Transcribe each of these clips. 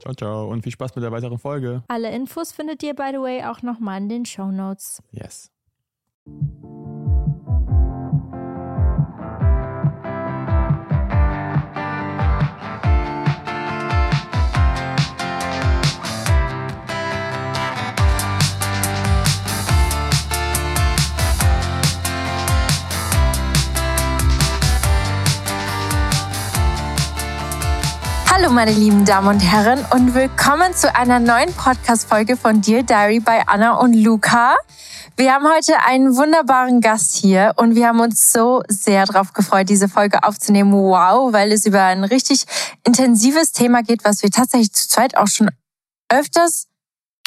Ciao, ciao. Und viel Spaß mit der weiteren Folge. Alle Infos findet ihr, by the way, auch nochmal in den Show Notes. Yes. Hallo meine lieben Damen und Herren und willkommen zu einer neuen Podcast-Folge von Dear Diary bei Anna und Luca. Wir haben heute einen wunderbaren Gast hier und wir haben uns so sehr darauf gefreut, diese Folge aufzunehmen. Wow, weil es über ein richtig intensives Thema geht, was wir tatsächlich zu zweit auch schon öfters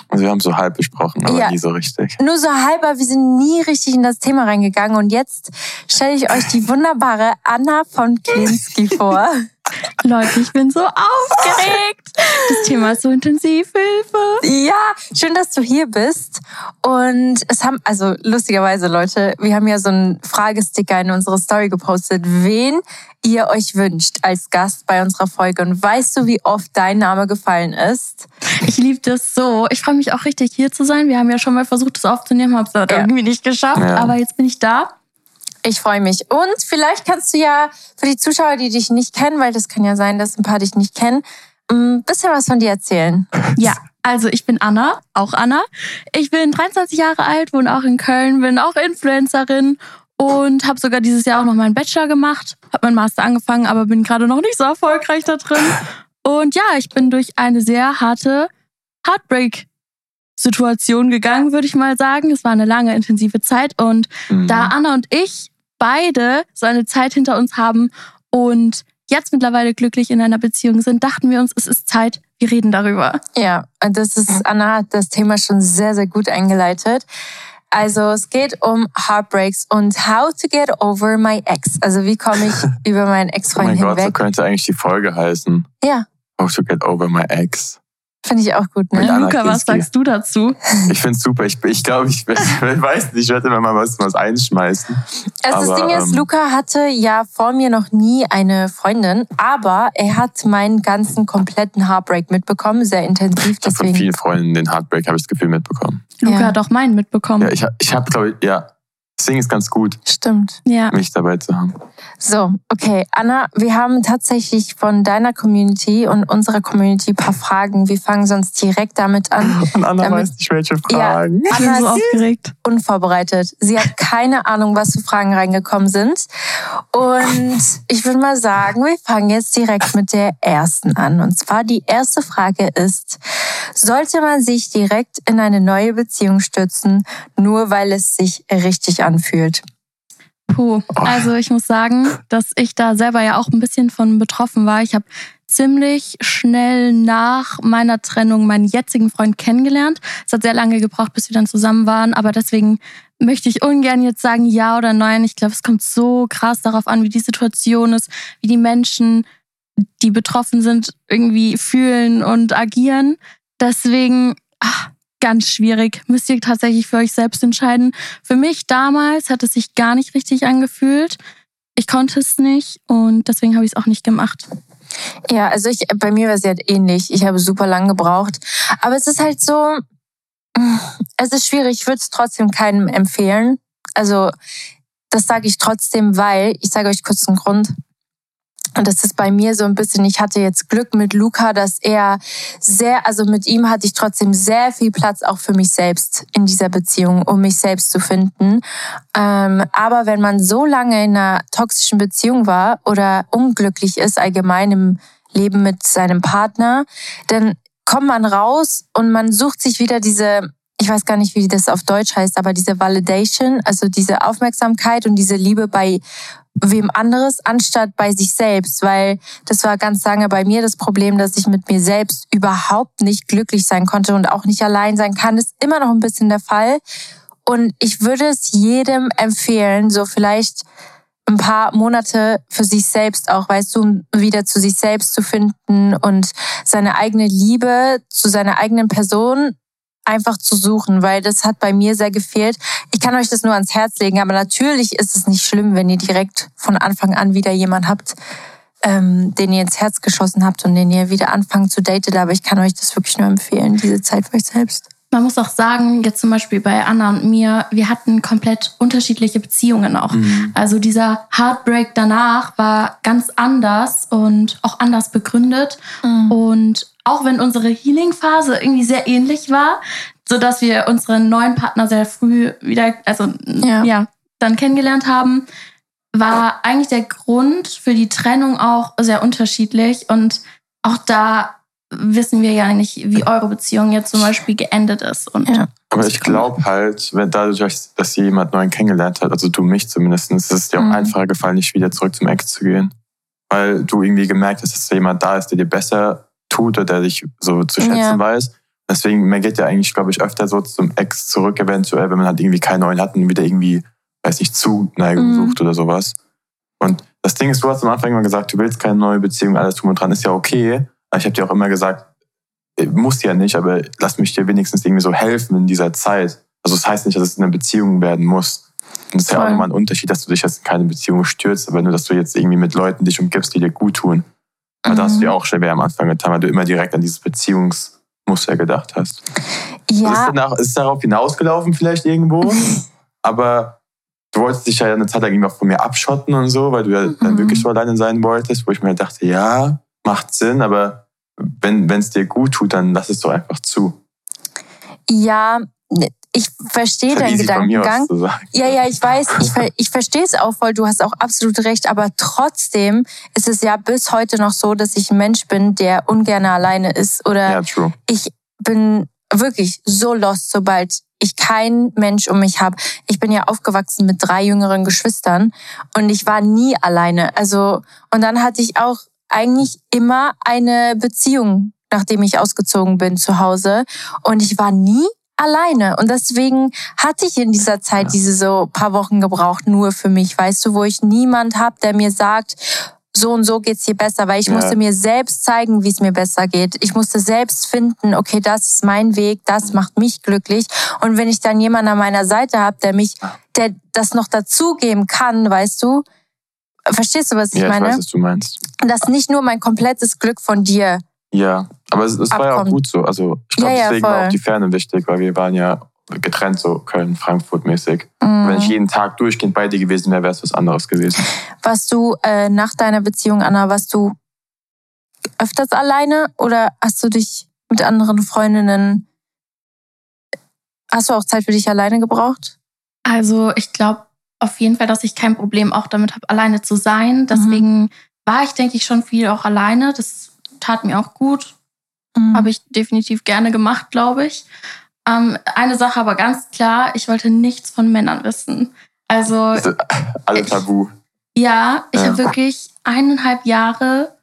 also wir haben so halb besprochen, aber ja, nie so richtig. Nur so halb, aber wir sind nie richtig in das Thema reingegangen. Und jetzt stelle ich euch die wunderbare Anna von Klinski vor. Leute, ich bin so aufgeregt. Das Thema ist so intensiv. Hilfe. Ja, schön, dass du hier bist. Und es haben, also lustigerweise, Leute, wir haben ja so einen Fragesticker in unsere Story gepostet, wen ihr euch wünscht als Gast bei unserer Folge. Und weißt du, wie oft dein Name gefallen ist? Ich liebe das so. Ich freue mich auch richtig, hier zu sein. Wir haben ja schon mal versucht, das aufzunehmen, haben es ja. irgendwie nicht geschafft. Ja. Aber jetzt bin ich da. Ich freue mich. Und vielleicht kannst du ja für die Zuschauer, die dich nicht kennen, weil das kann ja sein, dass ein paar dich nicht kennen, ein bisschen was von dir erzählen. Ja, also ich bin Anna, auch Anna. Ich bin 23 Jahre alt, wohne auch in Köln, bin auch Influencerin und habe sogar dieses Jahr auch noch meinen Bachelor gemacht, habe meinen Master angefangen, aber bin gerade noch nicht so erfolgreich da drin. Und ja, ich bin durch eine sehr harte Heartbreak Situation gegangen, würde ich mal sagen. Es war eine lange, intensive Zeit. Und mhm. da Anna und ich beide so eine Zeit hinter uns haben und jetzt mittlerweile glücklich in einer Beziehung sind, dachten wir uns, es ist Zeit, wir reden darüber. Ja, und das ist, Anna hat das Thema schon sehr, sehr gut eingeleitet. Also es geht um Heartbreaks und how to get over my ex. Also wie komme ich über meinen Ex-Freund hinweg. Oh mein Gott, so könnte eigentlich die Folge heißen. Ja. How to get over my ex. Finde ich auch gut, ne? Luca, was sagst du dazu? Ich finde es super. Ich, ich glaube, ich, ich, weiß nicht, ich werde immer mal was, was einschmeißen. Also aber, das Ding ist, ähm, Luca hatte ja vor mir noch nie eine Freundin, aber er hat meinen ganzen kompletten Heartbreak mitbekommen, sehr intensiv. Ich habe von vielen Freunden den Heartbreak, habe ich das Gefühl, mitbekommen. Luca ja. hat auch meinen mitbekommen. Ja, ich, ich habe, glaube ich, ja, Deswegen ist ganz gut, Stimmt. Ja. mich dabei zu haben. So, okay. Anna, wir haben tatsächlich von deiner Community und unserer Community ein paar Fragen. Wir fangen sonst direkt damit an. Und Anna Damit- weiß nicht, welche Ja. Fragen. Ich bin Anna so ist aufgeregt. unvorbereitet. Sie hat keine Ahnung, was für Fragen reingekommen sind. Und ich würde mal sagen, wir fangen jetzt direkt mit der ersten an. Und zwar die erste Frage ist, sollte man sich direkt in eine neue Beziehung stürzen, nur weil es sich richtig anfühlt? Puh. Also ich muss sagen, dass ich da selber ja auch ein bisschen von betroffen war. Ich habe ziemlich schnell nach meiner Trennung meinen jetzigen Freund kennengelernt. Es hat sehr lange gebraucht, bis wir dann zusammen waren, aber deswegen möchte ich ungern jetzt sagen ja oder nein. Ich glaube, es kommt so krass darauf an, wie die Situation ist, wie die Menschen, die betroffen sind, irgendwie fühlen und agieren. Deswegen ach, ganz schwierig. Müsst ihr tatsächlich für euch selbst entscheiden. Für mich damals hat es sich gar nicht richtig angefühlt. Ich konnte es nicht und deswegen habe ich es auch nicht gemacht. Ja, also ich, bei mir war es halt ähnlich. Ich habe super lang gebraucht. Aber es ist halt so, es ist schwierig. Ich würde es trotzdem keinem empfehlen. Also, das sage ich trotzdem, weil, ich sage euch kurz einen Grund. Und das ist bei mir so ein bisschen, ich hatte jetzt Glück mit Luca, dass er sehr, also mit ihm hatte ich trotzdem sehr viel Platz auch für mich selbst in dieser Beziehung, um mich selbst zu finden. Ähm, aber wenn man so lange in einer toxischen Beziehung war oder unglücklich ist, allgemein im Leben mit seinem Partner, dann kommt man raus und man sucht sich wieder diese, ich weiß gar nicht, wie das auf Deutsch heißt, aber diese Validation, also diese Aufmerksamkeit und diese Liebe bei wem anderes anstatt bei sich selbst, weil das war ganz lange bei mir das Problem, dass ich mit mir selbst überhaupt nicht glücklich sein konnte und auch nicht allein sein kann. Das ist immer noch ein bisschen der Fall. Und ich würde es jedem empfehlen, so vielleicht ein paar Monate für sich selbst auch, weißt du, um wieder zu sich selbst zu finden und seine eigene Liebe zu seiner eigenen Person einfach zu suchen, weil das hat bei mir sehr gefehlt. Ich kann euch das nur ans Herz legen, aber natürlich ist es nicht schlimm, wenn ihr direkt von Anfang an wieder jemanden habt, ähm, den ihr ins Herz geschossen habt und den ihr wieder anfangt zu daten. Aber ich kann euch das wirklich nur empfehlen, diese Zeit für euch selbst. Man muss auch sagen, jetzt zum Beispiel bei Anna und mir, wir hatten komplett unterschiedliche Beziehungen auch. Also dieser Heartbreak danach war ganz anders und auch anders begründet. Und auch wenn unsere Healing-Phase irgendwie sehr ähnlich war, so dass wir unseren neuen Partner sehr früh wieder, also Ja. ja, dann kennengelernt haben, war eigentlich der Grund für die Trennung auch sehr unterschiedlich. Und auch da wissen wir ja nicht, wie eure Beziehung jetzt zum Beispiel geendet ist. Und Ja. Aber ich glaube halt, wenn dadurch, dass sie jemand neuen kennengelernt hat, also du mich zumindest, ist es dir auch Mhm. einfacher gefallen, nicht wieder zurück zum Ex zu gehen. Weil du irgendwie gemerkt hast, dass da jemand da ist, der dir besser tut oder der dich so zu schätzen Ja. weiß. Deswegen, man geht ja eigentlich, glaube ich, öfter so zum Ex zurück, eventuell, wenn man halt irgendwie keinen neuen hat und wieder irgendwie, weiß nicht, Zuneigung Mhm. sucht oder sowas. Und das Ding ist, du hast am Anfang immer gesagt, du willst keine neue Beziehung, alles drum und dran, ist ja okay. Aber ich habe dir auch immer gesagt, äh, muss ja nicht, aber lass mich dir wenigstens irgendwie so helfen in dieser Zeit. Also das heißt nicht, dass es eine Beziehung werden muss. Und das ist ja auch nochmal ein Unterschied, dass du dich jetzt in keine Beziehung stürzt, aber nur, dass du jetzt irgendwie mit Leuten dich umgibst, die dir gut tun. Aber da hast du Mhm. dir auch schwer am Anfang getan, weil du immer direkt an dieses Beziehungsmuster gedacht hast. Also Ja, ist, danach, ist darauf hinausgelaufen vielleicht irgendwo, aber du wolltest dich ja eine Zeit lang irgendwie auch von mir abschotten und so, weil du ja dann Mhm. wirklich so alleine sein wolltest, wo ich mir halt dachte, ja, macht Sinn, aber wenn es dir gut tut, dann lass es doch einfach zu. ja, ich verstehe deinen Gedankengang. Ja, ja, ich weiß, ich, ich verstehe es auch voll, du hast auch absolut recht, aber trotzdem ist es ja bis heute noch so, dass ich ein Mensch bin, der ungern alleine ist oder Ja, true. ich bin wirklich so lost, sobald ich keinen Mensch um mich habe. Ich bin ja aufgewachsen mit drei jüngeren Geschwistern und ich war nie alleine. Also und dann hatte ich auch eigentlich immer eine Beziehung, nachdem ich ausgezogen bin zu Hause. Und ich war nie alleine. Und deswegen hatte ich in dieser Zeit diese so paar Wochen gebraucht nur für mich, weißt du, wo ich niemand habe, der mir sagt, so und so geht's dir besser, weil ich Ja. musste mir selbst zeigen, wie es mir besser geht. Ich musste selbst finden, okay, das ist mein Weg, das macht mich glücklich. Und wenn ich dann jemanden an meiner Seite habe, der mich, der das noch dazugeben kann, weißt du, verstehst du, was ich Ja, ich meine? weiß, was du meinst. Dass nicht nur mein komplettes Glück von dir. Ja, aber es, es war ja auch gut so. Also ich glaube, Ja, ja, deswegen war voll. auch die Ferne wichtig, weil wir waren ja getrennt, so Köln, Frankfurt mäßig. Mhm. Wenn ich jeden Tag durchgehend bei dir gewesen wäre, wäre es was anderes gewesen. Warst du äh, nach deiner Beziehung, Anna, warst du öfters alleine oder hast du dich mit anderen Freundinnen, hast du auch Zeit für dich alleine gebraucht? Also ich glaube auf jeden Fall, dass ich kein Problem auch damit habe, alleine zu sein. Deswegen war ich, denke ich, schon viel auch alleine. Das tat mir auch gut. Mhm. Habe ich definitiv gerne gemacht, glaube ich. Ähm, eine Sache aber ganz klar, ich wollte nichts von Männern wissen. Also alle tabu. ja, ich Ja. habe wirklich eineinhalb Jahre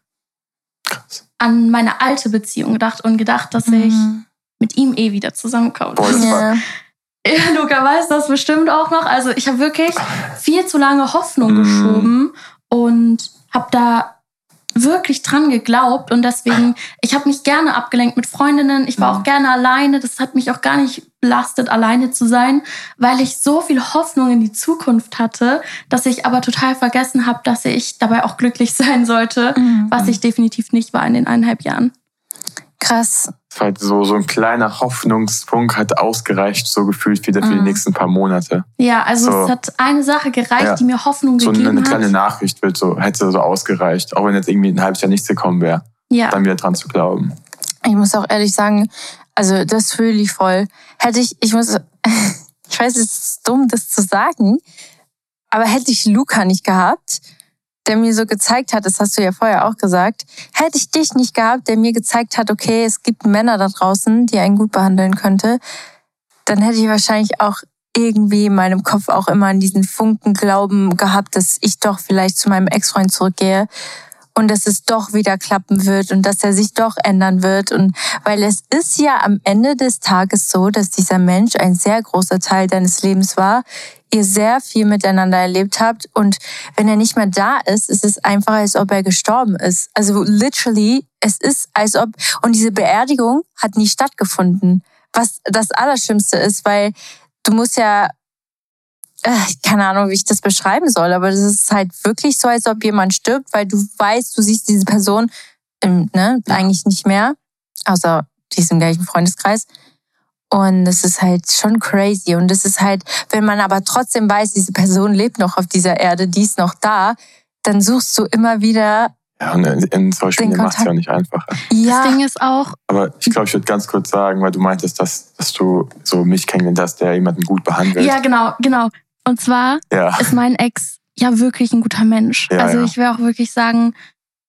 an meine alte Beziehung gedacht und gedacht, dass ich Mhm. mit ihm eh wieder zusammenkomme. Boah, das war- Ja. Luca weiß das bestimmt auch noch. Also ich habe wirklich viel zu lange Hoffnung Mhm. geschoben und habe da wirklich dran geglaubt und deswegen, ich habe mich gerne abgelenkt mit Freundinnen, ich war Mhm. auch gerne alleine, das hat mich auch gar nicht belastet, alleine zu sein, weil ich so viel Hoffnung in die Zukunft hatte, dass ich aber total vergessen habe, dass ich dabei auch glücklich sein sollte, Mhm. was ich definitiv nicht war in den eineinhalb Jahren. Krass. Halt so, so ein kleiner Hoffnungspunkt hat ausgereicht, so gefühlt wieder für die Mhm. nächsten paar Monate. Ja, also So. es hat eine Sache gereicht, Ja. die mir Hoffnung So gegeben eine kleine hat. Nachricht wird so, hätte so ausgereicht. Auch wenn jetzt irgendwie ein halbes Jahr nichts gekommen wäre, Ja. dann wieder dran zu glauben. Ich muss auch ehrlich sagen, also das fühle ich voll. Hätte ich, ich muss, ich weiß, es ist dumm, das zu sagen, aber hätte ich Luca nicht gehabt, der mir so gezeigt hat, das hast du ja vorher auch gesagt, hätte ich dich nicht gehabt, der mir gezeigt hat, okay, es gibt Männer da draußen, die einen gut behandeln könnte, dann hätte ich wahrscheinlich auch irgendwie in meinem Kopf auch immer an diesen Funken Glauben gehabt, dass ich doch vielleicht zu meinem Ex-Freund zurückgehe und dass es doch wieder klappen wird und dass er sich doch ändern wird. Und weil es ist ja am Ende des Tages so, dass dieser Mensch ein sehr großer Teil deines Lebens war, ihr sehr viel miteinander erlebt habt und wenn er nicht mehr da ist, ist es einfach, als ob er gestorben ist. Also literally, es ist, als ob, und diese Beerdigung hat nie stattgefunden. Was das Allerschlimmste ist, weil du musst ja keine Ahnung, wie ich das beschreiben soll, aber das ist halt wirklich so, als ob jemand stirbt, weil du weißt, du siehst diese Person ähm, ne, eigentlich nicht mehr, außer diesem gleichen Freundeskreis. Und es ist halt schon crazy. Und es ist halt, wenn man aber trotzdem weiß, diese Person lebt noch auf dieser Erde, die ist noch da, dann suchst du immer wieder, Ja, und in, in solchen Den Spielen macht es ja nicht einfacher. ja, Das Ding ist auch, Aber ich glaube, ich würde ganz kurz sagen, weil du meintest, dass, dass du so mich kennengelernt hast, der jemanden gut behandelt. ja genau, genau. Und zwar ja. ist mein Ex ja wirklich ein guter Mensch. Ja, also ich will auch wirklich sagen,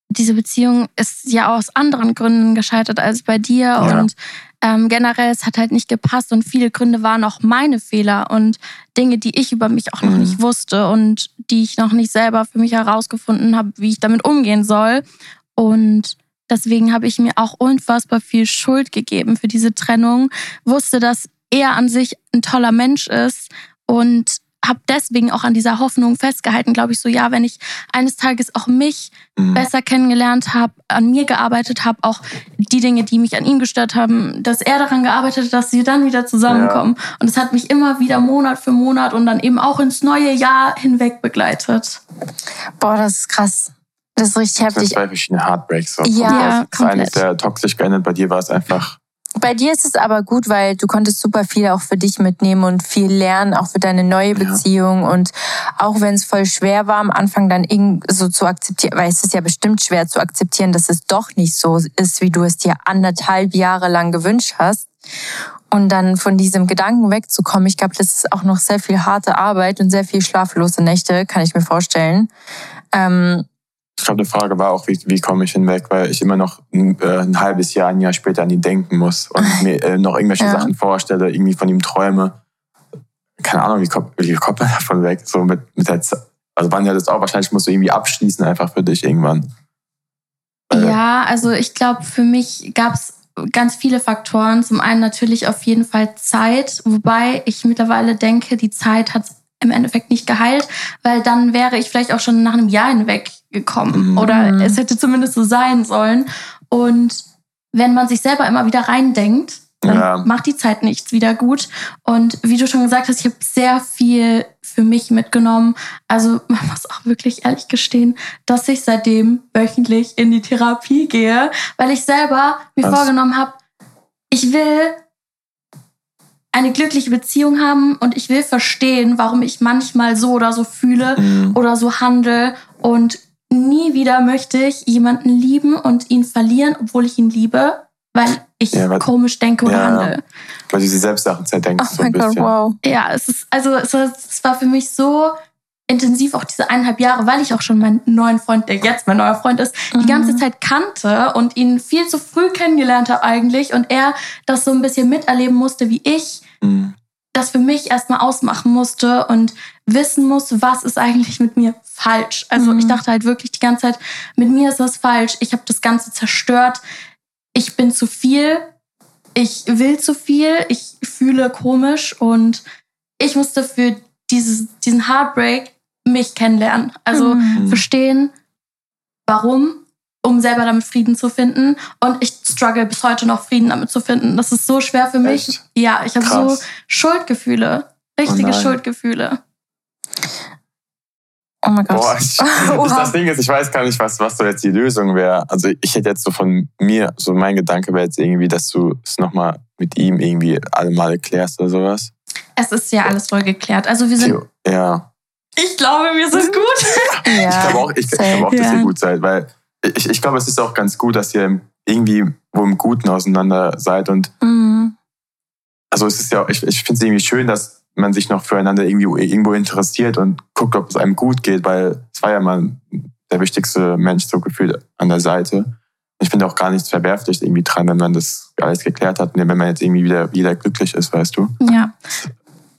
diese Beziehung ist ja aus anderen Gründen gescheitert als bei dir Ja. und ähm, generell es hat halt nicht gepasst und viele Gründe waren auch meine Fehler und Dinge, die ich über mich auch noch Mhm. nicht wusste und die ich noch nicht selber für mich herausgefunden habe, wie ich damit umgehen soll und Deswegen habe ich mir auch unfassbar viel Schuld gegeben für diese Trennung. Wusste, dass er an sich ein toller Mensch ist und habe deswegen auch an dieser Hoffnung festgehalten, glaube ich, so ja, wenn ich eines Tages auch mich Mhm. besser kennengelernt habe, an mir gearbeitet habe, auch die Dinge, die mich an ihm gestört haben, dass er daran gearbeitet hat, dass wir dann wieder zusammenkommen. Und es hat mich immer wieder Monat für Monat und dann eben auch ins neue Jahr hinweg begleitet. boah, das ist krass. Das ist richtig Das sind heftig. zwei verschiedene Heartbreaks. So. Ja, das eine ist komplett. sehr toxisch geendet, bei dir war es einfach. Bei dir ist es aber gut, weil du konntest super viel auch für dich mitnehmen und viel lernen, auch für deine neue Ja. Beziehung. Und auch wenn es voll schwer war, am Anfang dann irgend so zu akzeptieren, weil es ist ja bestimmt schwer zu akzeptieren, dass es doch nicht so ist, wie du es dir anderthalb Jahre lang gewünscht hast. Und dann von diesem Gedanken wegzukommen, ich glaube, das ist auch noch sehr viel harte Arbeit und sehr viel schlaflose Nächte, kann ich mir vorstellen. Ähm, Ich glaube, die Frage war auch, wie, wie komme ich hinweg, weil ich immer noch ein, äh, ein halbes Jahr, ein Jahr später an ihn denken muss und mir äh, noch irgendwelche Ja. Sachen vorstelle, irgendwie von ihm träume. Keine Ahnung, wie kommt, wie kommt man davon weg? So mit, mit der Zeit. Also wann ja das auch wahrscheinlich musst du irgendwie abschließen einfach für dich irgendwann. Äh, Ja, also ich glaube, für mich gab es ganz viele Faktoren. Zum einen natürlich auf jeden Fall Zeit, wobei ich mittlerweile denke, die Zeit hat im Endeffekt nicht geheilt, weil dann wäre ich vielleicht auch schon nach einem Jahr hinweg gekommen Mhm. oder es hätte zumindest so sein sollen. Und wenn man sich selber immer wieder reindenkt, dann Ja. macht die Zeit nichts wieder gut. Und wie du schon gesagt hast, ich habe sehr viel für mich mitgenommen. Also man muss auch wirklich ehrlich gestehen, dass ich seitdem wöchentlich in die Therapie gehe, weil ich selber mir Was? vorgenommen habe, ich will eine glückliche Beziehung haben und ich will verstehen, warum ich manchmal so oder so fühle Mhm. oder so handle und nie wieder möchte ich jemanden lieben und ihn verlieren, obwohl ich ihn liebe, weil ich Ja, weil- komisch denke oder Ja. handle. Weil du sie selbst Sachen zerdenkst. Oh so ein mein Gott, bisschen. wow. Ja, es ist, also es, war- es war für mich so intensiv, auch diese eineinhalb Jahre, weil ich auch schon meinen neuen Freund, der jetzt mein neuer Freund ist, die Mhm. ganze Zeit kannte und ihn viel zu früh kennengelernt habe eigentlich und er das so ein bisschen miterleben musste wie ich, Mhm. Das für mich erstmal ausmachen musste und wissen musste, was ist eigentlich mit mir falsch. Also Mhm. ich dachte halt wirklich die ganze Zeit, mit mir ist was falsch, ich habe das Ganze zerstört, ich bin zu viel, ich will zu viel, ich fühle komisch und ich musste für dieses, diesen Heartbreak mich kennenlernen. Also Mhm. verstehen, warum, um selber damit Frieden zu finden. Und ich struggle bis heute noch, Frieden damit zu finden. Das ist so schwer für mich. Echt? Ja, ich habe so. Schuldgefühle. Richtige Oh. Schuldgefühle. Oh mein Gott. Boah, ich, das, Ding ist, ich weiß gar nicht, was, was so jetzt die Lösung wäre. Also ich hätte jetzt so von mir, so mein Gedanke wäre jetzt irgendwie, dass du es nochmal mit ihm irgendwie alle Male klärst oder sowas. Es ist ja alles voll geklärt. Also wir sind, Ja. ich glaube, wir sind gut. ja. Ich glaube auch, ich, ich glaube auch dass ihr gut seid, weil ich, ich glaube, es ist auch ganz gut, dass ihr irgendwie wo im Guten auseinander seid. Und Mhm. also es ist ja, ich, ich finde es irgendwie schön, dass man sich noch füreinander irgendwie irgendwo interessiert und guckt, ob es einem gut geht, weil es war ja mal der wichtigste Mensch so gefühlt an der Seite. Ich finde auch gar nichts verwerflich irgendwie dran, wenn man das alles geklärt hat und wenn man jetzt irgendwie wieder, wieder glücklich ist, weißt du? Ja.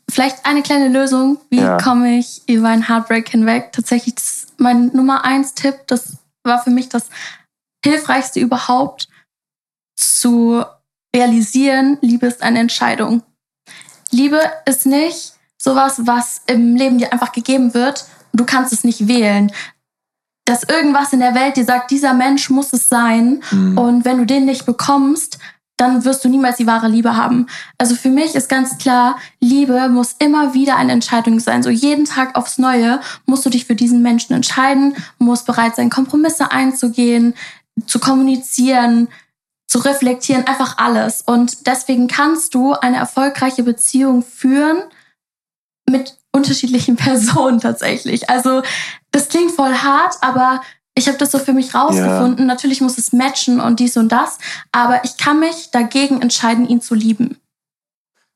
Vielleicht eine kleine Lösung. Wie Ja. komme ich über einen Heartbreak hinweg? Tatsächlich, das ist mein Nummer eins Tipp, das war für mich das Hilfreichste überhaupt, zu realisieren, Liebe ist eine Entscheidung. Liebe ist nicht sowas, was im Leben dir einfach gegeben wird und du kannst es nicht wählen. Dass irgendwas in der Welt dir sagt, dieser Mensch muss es sein Mhm. und wenn du den nicht bekommst, dann wirst du niemals die wahre Liebe haben. Also für mich ist ganz klar, Liebe muss immer wieder eine Entscheidung sein. So jeden Tag aufs Neue musst du dich für diesen Menschen entscheiden, musst bereit sein, Kompromisse einzugehen, zu kommunizieren, zu reflektieren, einfach alles. Und deswegen kannst du eine erfolgreiche Beziehung führen mit unterschiedlichen Personen tatsächlich. Also das klingt voll hart, aber ich habe das so für mich rausgefunden. Natürlich muss es matchen und dies und das, aber ich kann mich dagegen entscheiden, ihn zu lieben.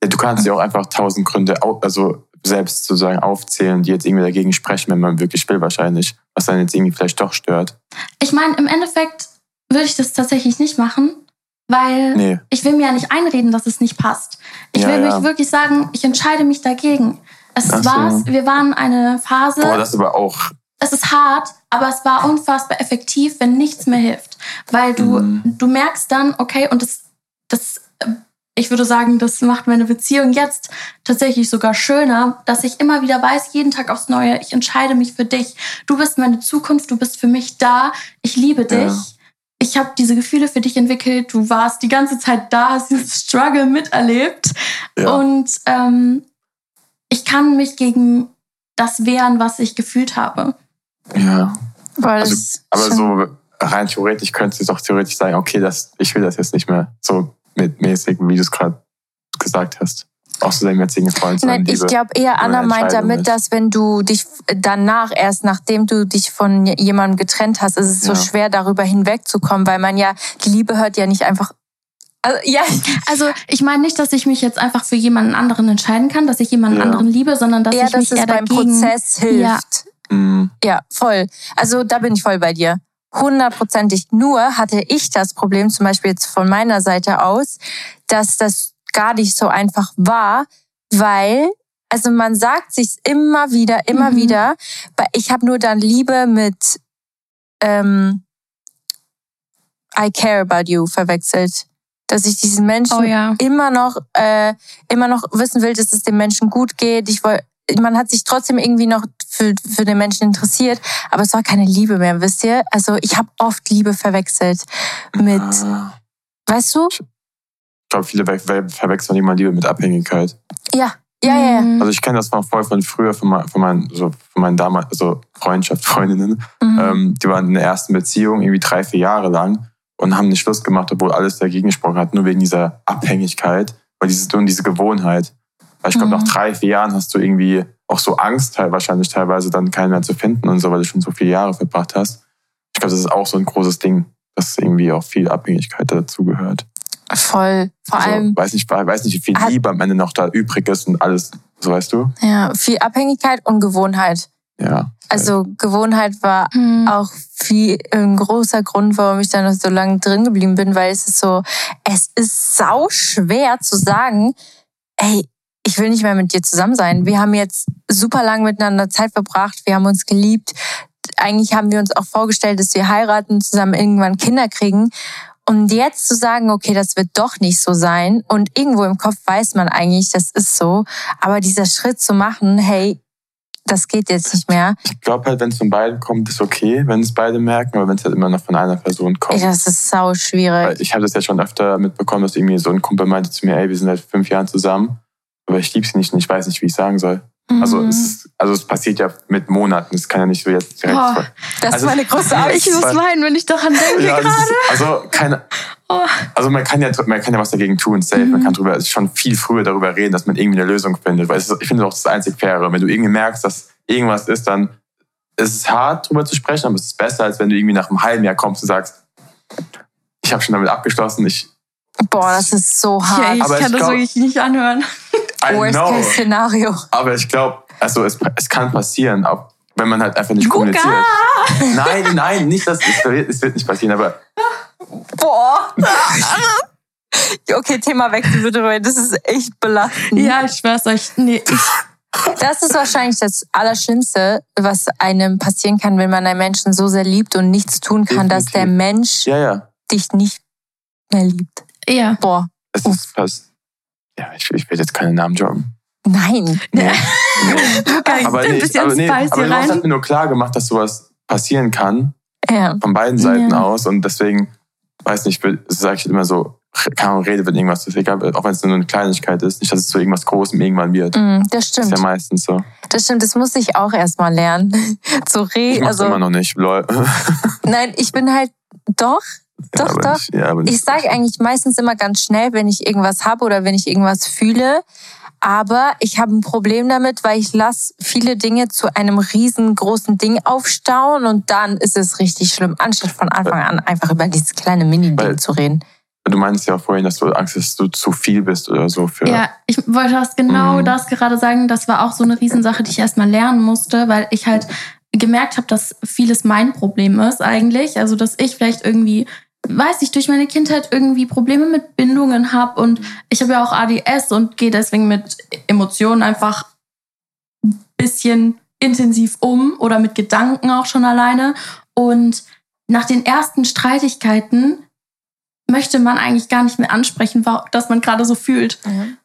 Ja, du kannst ja auch einfach tausend Gründe, also selbst sozusagen aufzählen, die jetzt irgendwie dagegen sprechen, wenn man wirklich will wahrscheinlich, was dann jetzt irgendwie vielleicht doch stört. Ich meine, im Endeffekt würde ich das tatsächlich nicht machen, weil Nee, ich will mir ja nicht einreden, dass es nicht passt. Ich Ja, will ja. mich wirklich sagen, ich entscheide mich dagegen. Es so. war's. Wir waren eine Phase. boah, das ist aber auch, es ist hart, aber es war unfassbar effektiv, wenn nichts mehr hilft. Weil du, Mhm. du merkst dann, okay, und das, das, ich würde sagen, das macht meine Beziehung jetzt tatsächlich sogar schöner, dass ich immer wieder weiß, jeden Tag aufs Neue, ich entscheide mich für dich. Du bist meine Zukunft, du bist für mich da, ich liebe dich. Ja. Ich habe diese Gefühle für dich entwickelt, du warst die ganze Zeit da, hast diesen Struggle miterlebt. ja. Und ähm, ich kann mich gegen das wehren, was ich gefühlt habe. Ja. Das Also, Aber so rein theoretisch könntest du doch theoretisch sagen, okay, das, ich will das jetzt nicht mehr so mit mäßig, wie du es gerade gesagt hast. Auch zu deinem jetzigen Freund sein, Nein, ich glaube eher, Anna meint damit, ist. dass wenn du dich danach, erst nachdem du dich von jemandem getrennt hast, ist es so Ja. schwer, darüber hinwegzukommen, weil man ja, die Liebe hört ja nicht einfach. Also, ja, Also ich meine nicht, dass ich mich jetzt einfach für jemanden anderen entscheiden kann, dass ich jemanden Ja. anderen liebe, sondern dass eher, ich dass mich es eher beim dagegen... Prozess hilft. Mhm. Ja, voll. Also da bin ich voll bei dir. Hundertprozentig. Nur hatte ich das Problem, zum Beispiel jetzt von meiner Seite aus, dass das gar nicht so einfach war, weil, also man sagt sich immer wieder, immer Mhm. wieder, weil ich habe nur dann Liebe mit ähm, I care about you verwechselt. Dass ich diesen Menschen Oh ja. immer noch, äh, immer noch wissen will, dass es dem Menschen gut geht. Ich woll, man hat sich trotzdem irgendwie noch für, für den Menschen interessiert, aber es war keine Liebe mehr, wisst ihr? Also ich habe oft Liebe verwechselt mit, Ah. weißt du? Ich glaube, viele ver ver verwechseln immer Liebe mit Abhängigkeit. Ja, ja, ja, ja. Also ich kenne das noch voll von früher, von, mein, von, meinen, so, von meinen damals, also Freundschaft, Freundinnen. Mhm. Ähm, die waren in der ersten Beziehung irgendwie drei, vier Jahre lang und haben nicht Schluss gemacht, obwohl alles dagegen gesprochen hat, nur wegen dieser Abhängigkeit. Weil diese, und diese Gewohnheit. Weil ich glaube, Mhm. nach drei, vier Jahren hast du irgendwie auch so Angst, wahrscheinlich teilweise dann keinen mehr zu finden und so, weil du schon so viele Jahre verbracht hast. Ich glaube, das ist auch so ein großes Ding, dass irgendwie auch viel Abhängigkeit dazugehört. Voll. Vor Also, allem weiß nicht, weiß nicht, wie viel Hat- Liebe am Ende noch da übrig ist und alles, so weißt du? ja, viel Abhängigkeit und Gewohnheit. Ja. Also Gewohnheit war Hm. auch viel ein großer Grund, warum ich da noch so lange drin geblieben bin, weil es ist so, es ist sau schwer zu sagen, ey, ich will nicht mehr mit dir zusammen sein. Wir haben jetzt super lang miteinander Zeit verbracht, wir haben uns geliebt. Eigentlich haben wir uns auch vorgestellt, dass wir heiraten, zusammen irgendwann Kinder kriegen. Und jetzt zu sagen, okay, das wird doch nicht so sein. Und irgendwo im Kopf weiß man eigentlich, das ist so. Aber dieser Schritt zu machen, hey, das geht jetzt nicht mehr. Ich glaube halt, wenn es von beiden kommt, ist okay, wenn es beide merken, aber wenn es halt immer noch von einer Person kommt. Das ist sau schwierig. Ich habe das ja schon öfter mitbekommen, dass irgendwie so ein Kumpel meinte zu mir, ey, wir sind seit fünf Jahren zusammen, aber ich liebe sie nicht und ich weiß nicht, wie ich sagen soll. Also, Mhm. es, ist, also es passiert ja mit Monaten, es kann ja nicht so jetzt direkt... Oh, Das Also- ist meine größte Ja, Angst. Ich muss weinen, wenn ich daran denke ja, das gerade. ist, also keine, Oh. also man kann ja man kann ja was dagegen tun, safe. Man Mhm. kann drüber schon viel früher darüber reden, dass man irgendwie eine Lösung findet. Weil es ist, ich finde das auch das einzig faire. Wenn du irgendwie merkst, dass irgendwas ist, dann ist es hart drüber zu sprechen, aber es ist besser, als wenn du irgendwie nach einem halben Jahr kommst und sagst, ich habe schon damit abgeschlossen. Ich Boah, das ist so Ja, hart. ich Aber kann ich das glaub- wirklich nicht anhören. Worst-Case-Szenario. Aber ich glaube, also es, es kann passieren, auch wenn man halt einfach nicht Gucka! kommuniziert. Nein, nein, nicht, dass es wird, es wird nicht passieren, aber Boah. okay, Thema wechseln bitte, weil das ist echt belastend. Ja, ich schwör's euch. Nee, ich, Das ist wahrscheinlich das Allerschlimmste, was einem passieren kann, wenn man einen Menschen so sehr liebt und nichts tun kann, dass der Definitiv. Mensch ja, ja. dich nicht mehr liebt. ja. Boah, Es ist fast. Ja, ich, ich will jetzt keine Namen droppen. nein. Nee. Nee. Aber, ein nee, bisschen aber, nee, aber hast rein. halt mir nur klar gemacht, dass sowas passieren kann, Ja. von beiden Seiten Ja. aus. Und deswegen, weiß nicht, sage ich halt immer so, keine Ahnung, rede, wenn irgendwas ist, egal, auch wenn es nur eine Kleinigkeit ist, nicht, dass es zu irgendwas Großem irgendwann wird. Mm, Das Das ist stimmt. ja meistens so. Das stimmt. Das muss ich auch erstmal lernen. Zu Ich reden. mach's Also, immer noch nicht, lol. nein, ich bin halt doch. Ja, Doch, aber doch. Nicht, ja. Ich sage eigentlich meistens immer ganz schnell, wenn ich irgendwas habe oder wenn ich irgendwas fühle. Aber ich habe ein Problem damit, weil ich lasse viele Dinge zu einem riesengroßen Ding aufstauen und dann ist es richtig schlimm, anstatt von Anfang an einfach über dieses kleine Mini-Ding zu reden. Du meinst ja auch vorhin, dass du Angst hast, dass du zu viel bist oder so für. Ja, ich wollte das genau Mhm. das gerade sagen. Das war auch so eine Riesensache, die ich erstmal lernen musste, weil ich halt gemerkt habe, dass vieles mein Problem ist eigentlich. Also, dass ich vielleicht irgendwie, weiß ich, durch meine Kindheit irgendwie Probleme mit Bindungen habe und ich habe ja auch ADS und gehe deswegen mit Emotionen einfach ein bisschen intensiv um oder mit Gedanken auch schon alleine. Und nach den ersten Streitigkeiten möchte man eigentlich gar nicht mehr ansprechen, dass man gerade so fühlt.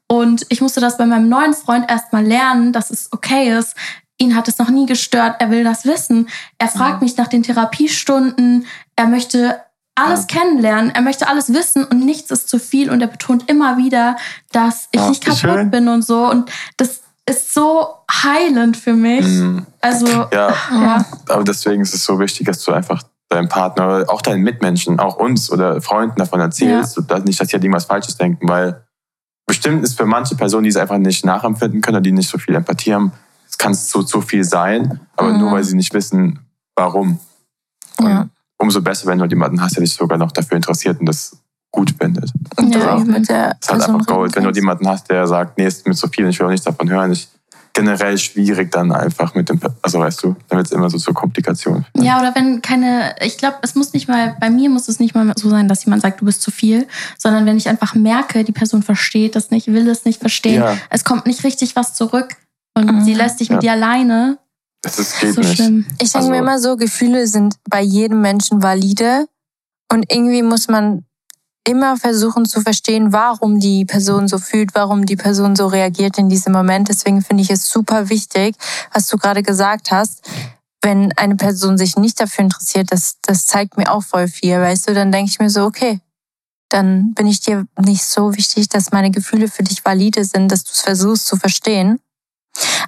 Und ich musste das bei meinem neuen Freund erstmal lernen, dass es okay ist. Ihn hat es noch nie gestört, er will das wissen. Er fragt mich nach den Therapiestunden, er möchte alles kennenlernen, er möchte alles wissen und nichts ist zu viel und er betont immer wieder, dass ich Ach, nicht kaputt schön. bin und so. Und das ist so heilend für mich. Mhm. Also, ja, ja. aber deswegen ist es so wichtig, dass du einfach deinem Partner, auch deinen Mitmenschen, auch uns oder Freunden davon erzählst, dass nicht, dass die halt irgendwas Falsches denken, weil bestimmt ist für manche Personen, die es einfach nicht nachempfinden können oder die nicht so viel Empathie haben, es kann zu, zu viel sein, aber Mhm. nur weil sie nicht wissen, warum. Und Ja. Umso besser, wenn du jemanden hast, der dich sogar noch dafür interessiert und das gut findet. Und Ja, eben. mit der Das ist halt einfach Gold. Wenn du jemanden hast, der sagt, nee, ist mir zu viel, ich will auch nichts davon hören, ich, generell schwierig dann einfach mit dem, also weißt du, dann wird es immer so zur Komplikation. Ja, oder wenn keine, ich glaube, es muss nicht mal, bei mir muss es nicht mal so sein, dass jemand sagt, du bist zu viel, sondern wenn ich einfach merke, die Person versteht das nicht, will es nicht verstehen, Ja. es kommt nicht richtig was zurück und Mhm. sie lässt dich mit Ja. dir alleine, Das ist, geht so nicht. schlimm. Ich denke Also- mir immer so, Gefühle sind bei jedem Menschen valide und irgendwie muss man immer versuchen zu verstehen, warum die Person so fühlt, warum die Person so reagiert in diesem Moment. Deswegen finde ich es super wichtig, was du gerade gesagt hast. Wenn eine Person sich nicht dafür interessiert, das, das zeigt mir auch voll viel, weißt du, dann denke ich mir so, okay, dann bin ich dir nicht so wichtig, dass meine Gefühle für dich valide sind, dass du es versuchst zu verstehen.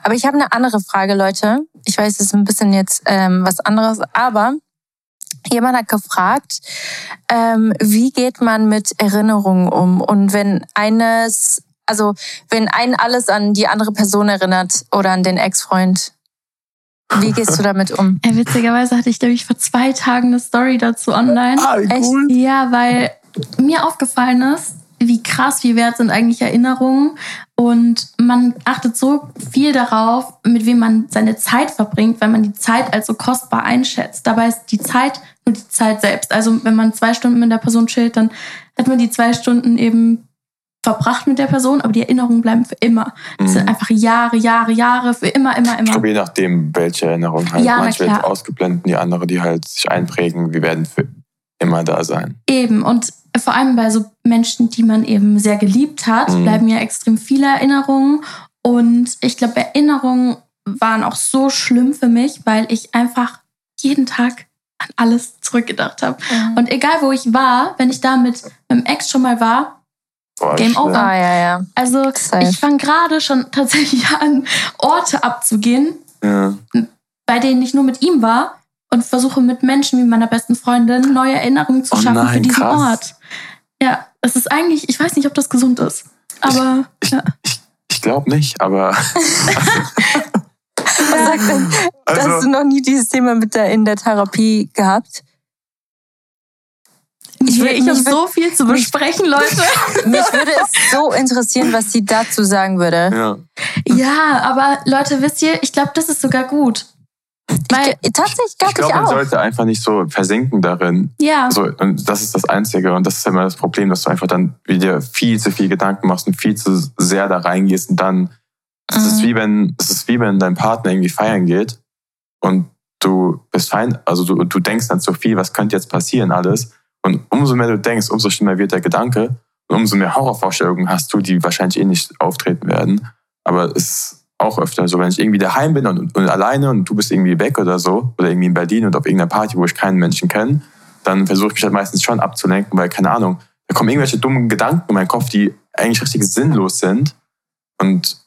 Aber ich habe eine andere Frage, Leute. Ich weiß, es ist ein bisschen jetzt ähm, was anderes, aber jemand hat gefragt, ähm, wie geht man mit Erinnerungen um? Und wenn eines also wenn einen alles an die andere Person erinnert oder an den Ex-Freund, wie gehst du damit um? Ja, witzigerweise hatte ich, glaube ich, vor zwei Tagen eine Story dazu online. Ah, wie Echt? cool. Ja, weil mir aufgefallen ist, wie krass, wie wert sind eigentlich Erinnerungen. Und man achtet so viel darauf, mit wem man seine Zeit verbringt, weil man die Zeit als so kostbar einschätzt. Dabei ist die Zeit nur die Zeit selbst. Also wenn man zwei Stunden mit der Person chillt, dann hat man die zwei Stunden eben verbracht mit der Person, aber die Erinnerungen bleiben für immer. Das sind Mhm. einfach Jahre, Jahre, Jahre, für immer, immer, Ich immer. glaube, je nachdem, welche Erinnerung halt. Ja, Manche klar. ausgeblendet, die andere, die halt sich einprägen, wir werden für immer da sein. Eben, und vor allem bei so Menschen, die man eben sehr geliebt hat, Mhm. bleiben ja extrem viele Erinnerungen. Und ich glaube, Erinnerungen waren auch so schlimm für mich, weil ich einfach jeden Tag an alles zurückgedacht habe. Und egal wo ich war, wenn ich da mit meinem Ex schon mal war, Boah, Game schlimm. over. Ah, ja, ja. also Safe. ich fange gerade schon tatsächlich an, Orte abzugehen, Ja. bei denen ich nur mit ihm war und versuche mit Menschen wie meiner besten Freundin neue Erinnerungen zu Oh schaffen für nein, diesen krass. Ort. Ja, es ist eigentlich, ich weiß nicht, ob das gesund ist, aber Ich, ja. ich, ich glaube nicht, aber. Was sagt denn? Hast du Also, noch nie dieses Thema mit der, in der Therapie gehabt? Ich ich, will- ich habe so viel zu besprechen, Leute. Mich würde es so interessieren, was sie dazu sagen würde. ja. ja, aber Leute, wisst ihr, ich glaube, das ist sogar gut. Weil, Ich, tatsächlich gab Ich ich, glaube, man sollte einfach nicht so versinken darin. ja, So, und das ist das Einzige. Und das ist immer das Problem, dass du einfach dann wieder viel zu viel Gedanken machst und viel zu sehr da reingehst. Und dann es ist Mhm. wie wenn es ist wie wenn dein Partner irgendwie feiern geht und du bist fein, also du, du denkst dann so viel, was könnte jetzt passieren alles. Und umso mehr du denkst, umso schlimmer wird der Gedanke. Und umso mehr Horrorvorstellungen hast du, die wahrscheinlich eh nicht auftreten werden. Aber es ist auch öfter so, wenn ich irgendwie daheim bin und, und alleine und du bist irgendwie weg oder so, oder irgendwie in Berlin und auf irgendeiner Party, wo ich keinen Menschen kenne, dann versuche ich mich halt meistens schon abzulenken, weil, keine Ahnung, da kommen irgendwelche dummen Gedanken in meinen Kopf, die eigentlich richtig sinnlos sind. Und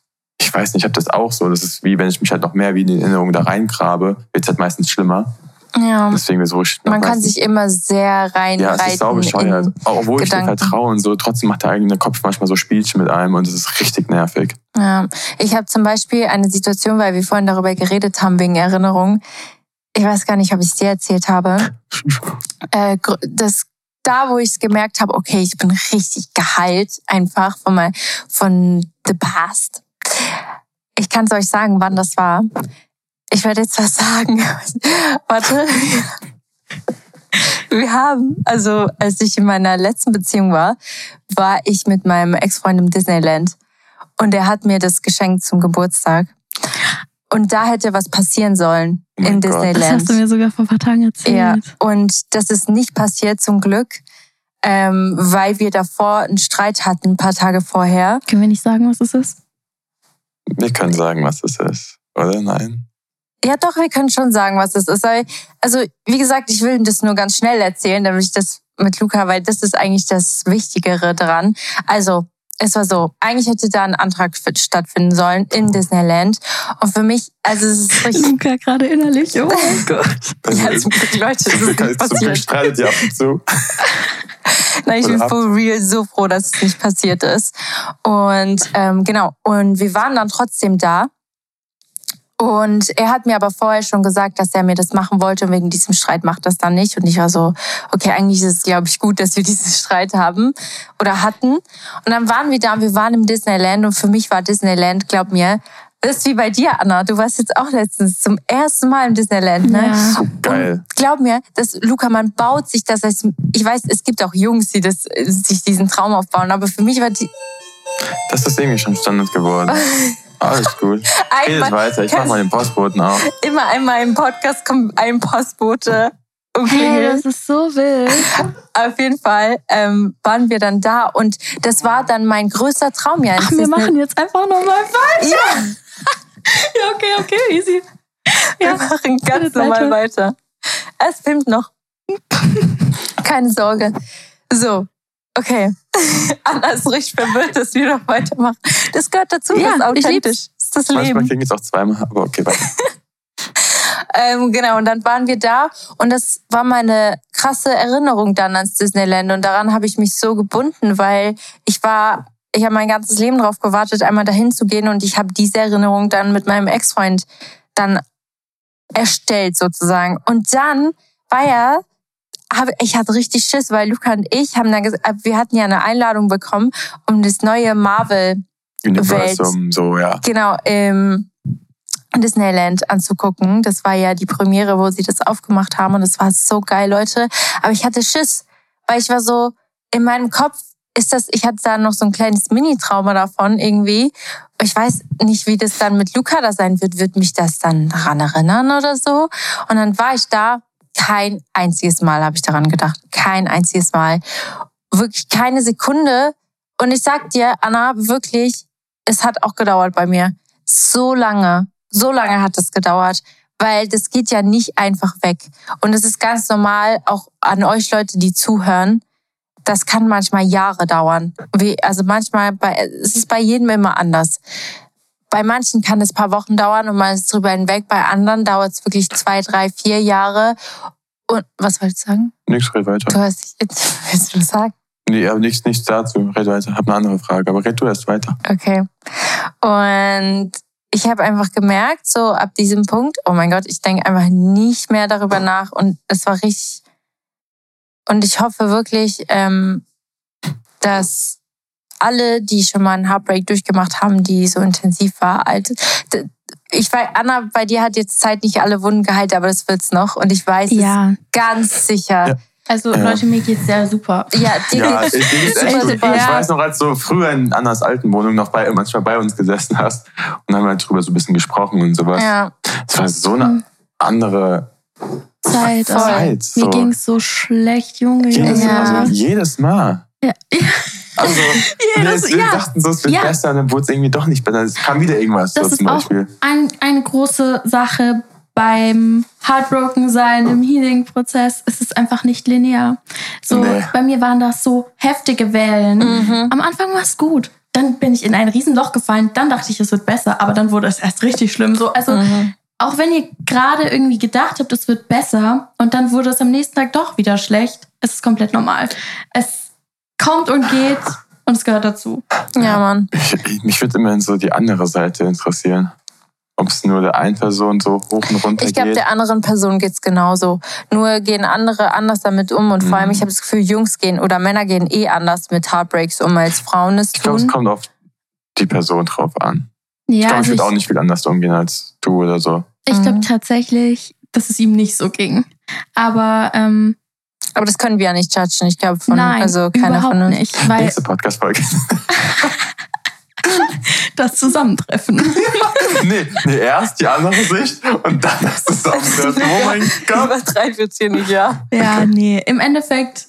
ich weiß nicht, ich habe das auch so. Das ist wie, wenn ich mich halt noch mehr wie in die Erinnerungen da reingrabe, wird es halt meistens schlimmer. Ja. Deswegen ich noch Man kann sich immer sehr ja, reinreiten. es ist sau bescheuert. in- Obwohl ich dir Gedanken. vertraue und so, trotzdem macht der eigene Kopf manchmal so Spielchen mit einem und es ist richtig nervig. Ja. Ich habe zum Beispiel eine Situation, weil wir vorhin darüber geredet haben, wegen Erinnerung. Ich weiß gar nicht, ob ich es dir erzählt habe. Äh, das, da, wo ich es gemerkt habe, okay, ich bin richtig geheilt, einfach von, mein, von the past. Ich kann es euch sagen, wann das war. Ich werde jetzt was sagen. Warte. Wir haben, also als ich in meiner letzten Beziehung war, war ich mit meinem Ex-Freund im Disneyland. Und er hat mir das geschenkt zum Geburtstag. Und da hätte was passieren sollen Oh in Gott. das Disneyland. hast du mir sogar vor ein paar Tagen erzählt. Ja, und das ist nicht passiert zum Glück, ähm, weil wir davor einen Streit hatten, ein paar Tage vorher. Können wir nicht sagen, was es ist? Wir können sagen, was es ist, oder? Nein? Ja, doch, wir können schon sagen, was es ist. Also, wie gesagt, ich will das nur ganz schnell erzählen, damit ich das mit Luca, weil das ist eigentlich das Wichtigere dran. Also, es war so, eigentlich hätte da ein Antrag stattfinden sollen in Disneyland. Und für mich, also es ist richtig, Luca gerade innerlich. Oh mein Gott. ja, zum Glück, Leute, das ist nicht Glück passiert. streitet ihr ab und zu. Nein, ich bin for real so froh, dass es nicht passiert ist. Und ähm, genau, und wir waren dann trotzdem da. Und er hat mir aber vorher schon gesagt, dass er mir das machen wollte und wegen diesem Streit macht das dann nicht. Und ich war so, okay, eigentlich ist es, glaube ich, gut, dass wir diesen Streit haben oder hatten. Und dann waren wir da und wir waren im Disneyland und für mich war Disneyland, glaub mir, das ist wie bei dir, Anna. Du warst jetzt auch letztens zum ersten Mal im Disneyland, ne? Ja. Geil. glaub mir, dass Luca, man baut sich das als, ich weiß, es gibt auch Jungs, die das, sich diesen Traum aufbauen, aber für mich war die, Das ist irgendwie schon Standard geworden. Alles gut. Redet einmal, weiter, ich mach mal den Postboten auf. immer einmal im Podcast kommt ein Postbote und Hey, das ist so wild. Auf jeden Fall ähm, waren wir dann da und das war dann mein größter Traum. Ja, Ach, wir machen jetzt einfach nochmal weiter. Ja, Ja, okay, okay, easy. wir Ja. machen ganz Redet normal weiter. Es filmt noch. Keine Sorge. So, okay. Anna ist richtig verwirrt, dass wir noch weitermachen. Das gehört dazu, Ja, das ist ich authentisch. Das ist das Manchmal Leben. klingt es auch zweimal, aber okay, weiter. Ähm, genau, und dann waren wir da und das war meine krasse Erinnerung dann ans Disneyland und daran habe ich mich so gebunden, weil ich war ich habe mein ganzes Leben drauf gewartet, einmal dahin zu gehen und ich habe diese Erinnerung dann mit meinem Ex-Freund dann erstellt sozusagen. Und dann war er, hab, ich hatte richtig Schiss, weil Luca und ich haben dann gesagt, wir hatten ja eine Einladung bekommen, um das neue Marvel Universum, so, ja. genau im Disneyland anzugucken. Das war ja die Premiere, wo sie das aufgemacht haben und das war so geil, Leute. Aber ich hatte Schiss, weil ich war so in meinem Kopf ist das, ich hatte da noch so ein kleines Mini-Trauma davon irgendwie. Ich weiß nicht, wie das dann mit Luca da sein wird. Wird mich das dann daran erinnern oder so? Und dann war ich da. Kein einziges Mal habe ich daran gedacht. Kein einziges Mal. Wirklich keine Sekunde. Und ich sag dir, Anna, wirklich, es hat auch gedauert bei mir. So lange. So lange hat es gedauert weil das geht ja nicht einfach weg. Und es ist ganz normal, auch an euch Leute, die zuhören, das kann manchmal Jahre dauern. Wie, also manchmal, bei, es ist bei jedem immer anders. Bei manchen kann es paar Wochen dauern und man ist drüber hinweg. Bei anderen dauert es wirklich zwei, drei, vier Jahre. Und was wolltest du sagen? Nix, red weiter. Du hast, willst du was sagen? Nee, aber nichts, nichts dazu. Red weiter. Hab eine andere Frage, aber red du erst weiter. Okay. Und ich habe einfach gemerkt, so ab diesem Punkt, oh mein Gott, ich denke einfach nicht mehr darüber nach. Und es war richtig und ich hoffe wirklich, ähm, dass alle, die schon mal einen Heartbreak durchgemacht haben, die so intensiv war, alt. Ich weiß, Anna, bei dir hat jetzt Zeit nicht alle Wunden geheilt, aber das wird's noch. Und ich weiß Ja. es ganz sicher. Ja. Also Ja. Leute, mir geht's sehr super. Ja, dir Ja, geht's super, gut. super. ich weiß noch, als du früher in Annas alten Wohnung noch bei, manchmal bei uns gesessen hast und haben halt drüber so ein bisschen gesprochen und sowas. Ja, Es war so eine andere Zeit. Zeit. So. Mir ging's so schlecht, Junge. jedes. Ja. also jedes Mal. Ja. Also, Jedes- wir, wir ja. dachten so, es wird Ja. besser, dann wurde es irgendwie doch nicht besser. Es kam wieder irgendwas Das so ist zum auch Beispiel. ein, eine große Sache beim Heartbroken sein, im Healing-Prozess. Es ist einfach nicht linear. So, Nee. bei mir waren das so heftige Wellen. Mhm. Am Anfang war es gut. Dann bin ich in ein Riesenloch gefallen. Dann dachte ich, es wird besser. Aber dann wurde es erst richtig schlimm. So, also, Mhm. auch wenn ihr gerade irgendwie gedacht habt, es wird besser und dann wurde es am nächsten Tag doch wieder schlecht, es ist komplett normal. Es kommt und geht und es gehört dazu. ja, Mann. Ich, ich, mich würde immerhin so die andere Seite interessieren. Ob es nur der einen Person so hoch und runter Ich glaube, geht. der anderen Person geht's genauso. Nur gehen andere anders damit um. Und vor allem, Mhm. ich habe das Gefühl, Jungs gehen oder Männer gehen eh anders mit Heartbreaks um, als Frauen es Ich glaube, es tun. kommt auf die Person drauf an. Ja, Ich glaube, ich also würde ich, auch nicht viel anders umgehen als du oder so. ich glaube Mhm. tatsächlich, dass es ihm nicht so ging. Aber ähm, Aber das können wir ja nicht judgen. Ich glaube, von nein, also keiner von uns. nicht. Weil Nächste Podcast-Folge. das Zusammentreffen. nee, nee, erst die andere Sicht und dann das Zusammentreffen. Oh mein Gott. Übertreibt jetzt hier nicht, ja. ja, nee. Im Endeffekt,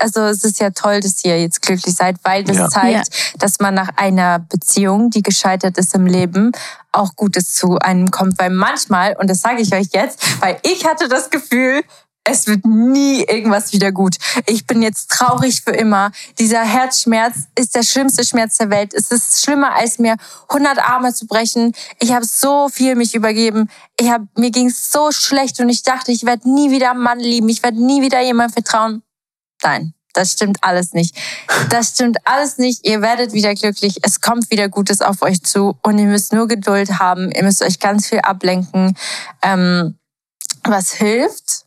Also es ist ja toll, dass ihr jetzt glücklich seid, weil das Ja. zeigt, dass man nach einer Beziehung, die gescheitert ist im Leben, auch Gutes zu einem kommt. Weil manchmal, und das sage ich euch jetzt, weil ich hatte das Gefühl, es wird nie irgendwas wieder gut. Ich bin jetzt traurig für immer. Dieser Herzschmerz ist der schlimmste Schmerz der Welt. Es ist schlimmer, als mir 100 Arme zu brechen. Ich habe so viel mich übergeben. Ich hab, mir ging es so schlecht und ich dachte, ich werde nie wieder einen Mann lieben. Ich werde nie wieder jemandem vertrauen. Nein, das stimmt alles nicht. Das stimmt alles nicht. Ihr werdet wieder glücklich. Es kommt wieder Gutes auf euch zu und ihr müsst nur Geduld haben. Ihr müsst euch ganz viel ablenken. Ähm, was hilft?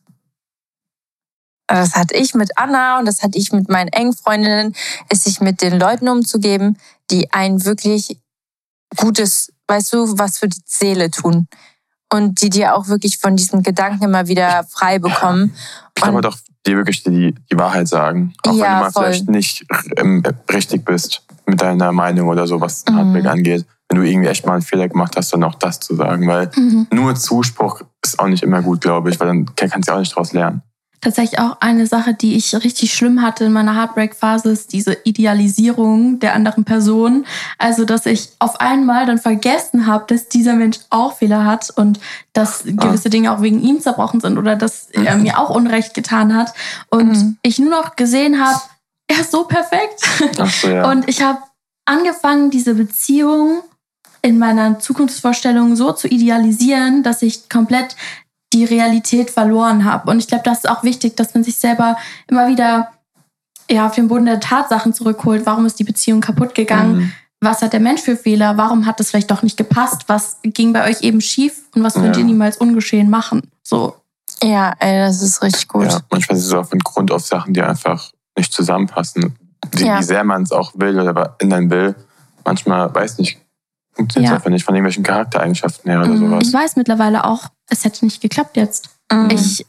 Das hatte ich mit Anna und das hatte ich mit meinen engen Freundinnen, ist sich mit den Leuten umzugeben, die ein wirklich Gutes, weißt du, was für die Seele tun. Und die dir auch wirklich von diesen Gedanken immer wieder frei bekommen. Ich glaube doch, die wirklich die, die Wahrheit sagen. Auch wenn Ja, du mal voll. vielleicht nicht ähm, richtig bist mit deiner Meinung oder so, was Mhm. Heartbreak angeht. Wenn du irgendwie echt mal einen Fehler gemacht hast, dann auch das zu sagen. Weil mhm. nur Zuspruch ist auch nicht immer gut, glaube ich, weil dann kannst du auch nicht daraus lernen. Tatsächlich auch eine Sache, die ich richtig schlimm hatte in meiner Heartbreak-Phase, ist diese Idealisierung der anderen Person. Also, dass ich auf einmal dann vergessen habe, dass dieser Mensch auch Fehler hat und dass gewisse Dinge auch wegen ihm zerbrochen sind oder dass er mir auch Unrecht getan hat. Und Mhm. ich nur noch gesehen habe, er ist so perfekt. Ach so, ja. Und ich habe angefangen, diese Beziehung in meiner Zukunftsvorstellung so zu idealisieren, dass ich komplett die Realität verloren habe. Und ich glaube, das ist auch wichtig, dass man sich selber immer wieder ja, auf den Boden der Tatsachen zurückholt. Warum ist die Beziehung kaputt gegangen? Mhm. Was hat der Mensch für Fehler? Warum hat das vielleicht doch nicht gepasst? Was ging bei euch eben schief? Und was könnt Ja. ihr niemals ungeschehen machen? So. Ja, ey, das ist richtig gut. Ja, manchmal ist es auch von Grund auf Sachen, die einfach nicht zusammenpassen. Wie, Ja. wie sehr man es auch will oder ändern will. Manchmal, weiß nicht, funktioniert Ja. einfach nicht von irgendwelchen Charaktereigenschaften her oder Mhm. sowas. Ich weiß mittlerweile auch, es hätte nicht geklappt jetzt. Mhm. Ich,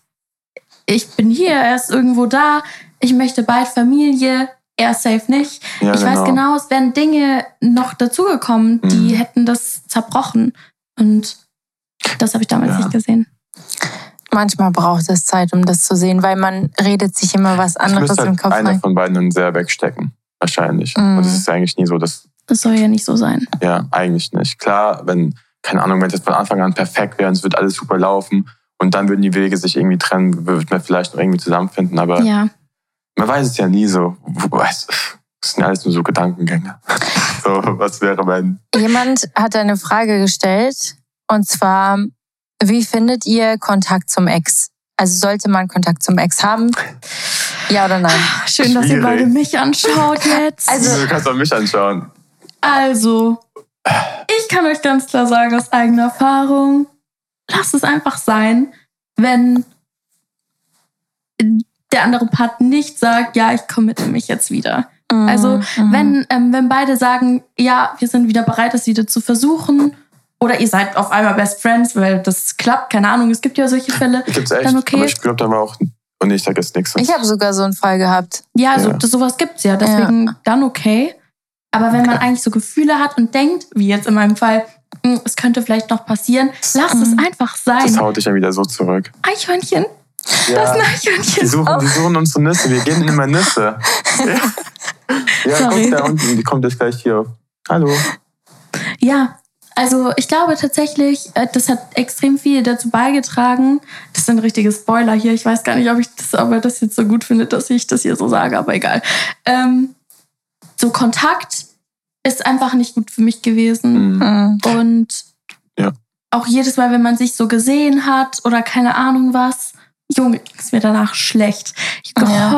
ich bin hier, er ist irgendwo da. Ich möchte bald Familie. Er safe nicht. Ja, ich weiß genau, es wären Dinge noch dazugekommen, die Mhm. hätten das zerbrochen. Und das habe ich damals Ja. nicht gesehen. Manchmal braucht es Zeit, um das zu sehen, weil man redet sich immer was Es anderes müsste im halt Kopf einer von beiden dann sehr wegstecken. Wahrscheinlich. Mhm. Und es ist eigentlich nie so, dass, Das soll ja nicht so sein. ja, eigentlich nicht. Klar, wenn, keine Ahnung, wenn es jetzt von Anfang an perfekt wäre und es wird alles super laufen und dann würden die Wege sich irgendwie trennen, wird man vielleicht noch irgendwie zusammenfinden, aber Ja. man weiß es ja nie so. Das sind ja alles nur so Gedankengänge. So, was wäre, wenn. Jemand hat eine Frage gestellt und zwar, wie findet ihr Kontakt zum Ex? Also sollte man Kontakt zum Ex haben? Ja oder nein? Schön, dass ihr Schwierig. beide mich anschaut jetzt. Also- du kannst doch mich anschauen. Also, ich kann euch ganz klar sagen aus eigener Erfahrung, lasst es einfach sein, wenn der andere Part nicht sagt, ja, ich committe mich jetzt wieder. Also, Mhm. wenn, ähm, wenn beide sagen, ja, wir sind wieder bereit, das wieder zu versuchen, oder ihr seid auf einmal Best Friends, weil das klappt, keine Ahnung, es gibt ja solche Fälle. Gibt's echt. Dann okay. Aber ich glaube, da war auch. Und ich sage jetzt nichts. Ich habe sogar so einen Fall gehabt. Ja, also Ja. das, sowas gibt's ja, deswegen dann okay. Aber wenn man eigentlich so Gefühle hat und denkt, wie jetzt in meinem Fall, "Hm, es könnte vielleicht noch passieren, lasst es einfach Das sein. haut dich ja wieder so zurück. Eichhörnchen, das ist Ja, ein die Eichhörnchen. suchen, die suchen uns so Nüsse. Wir geben ihnen immer Nüsse. Ja, ja guck da unten. Die kommt jetzt gleich hier. Hallo. Ja, also ich glaube tatsächlich, äh, das hat extrem viel dazu beigetragen. Das ist ein richtiges Spoiler hier. Ich weiß gar nicht, ob ich das, ob er das jetzt so gut findet, dass ich das hier so sage, aber egal. Ähm, so Kontakt ist einfach nicht gut für mich gewesen. Mhm. Mhm. Und Ja. auch jedes Mal, wenn man sich so gesehen hat oder keine Ahnung was, Junge, ist mir danach schlecht. Ich hab Ja.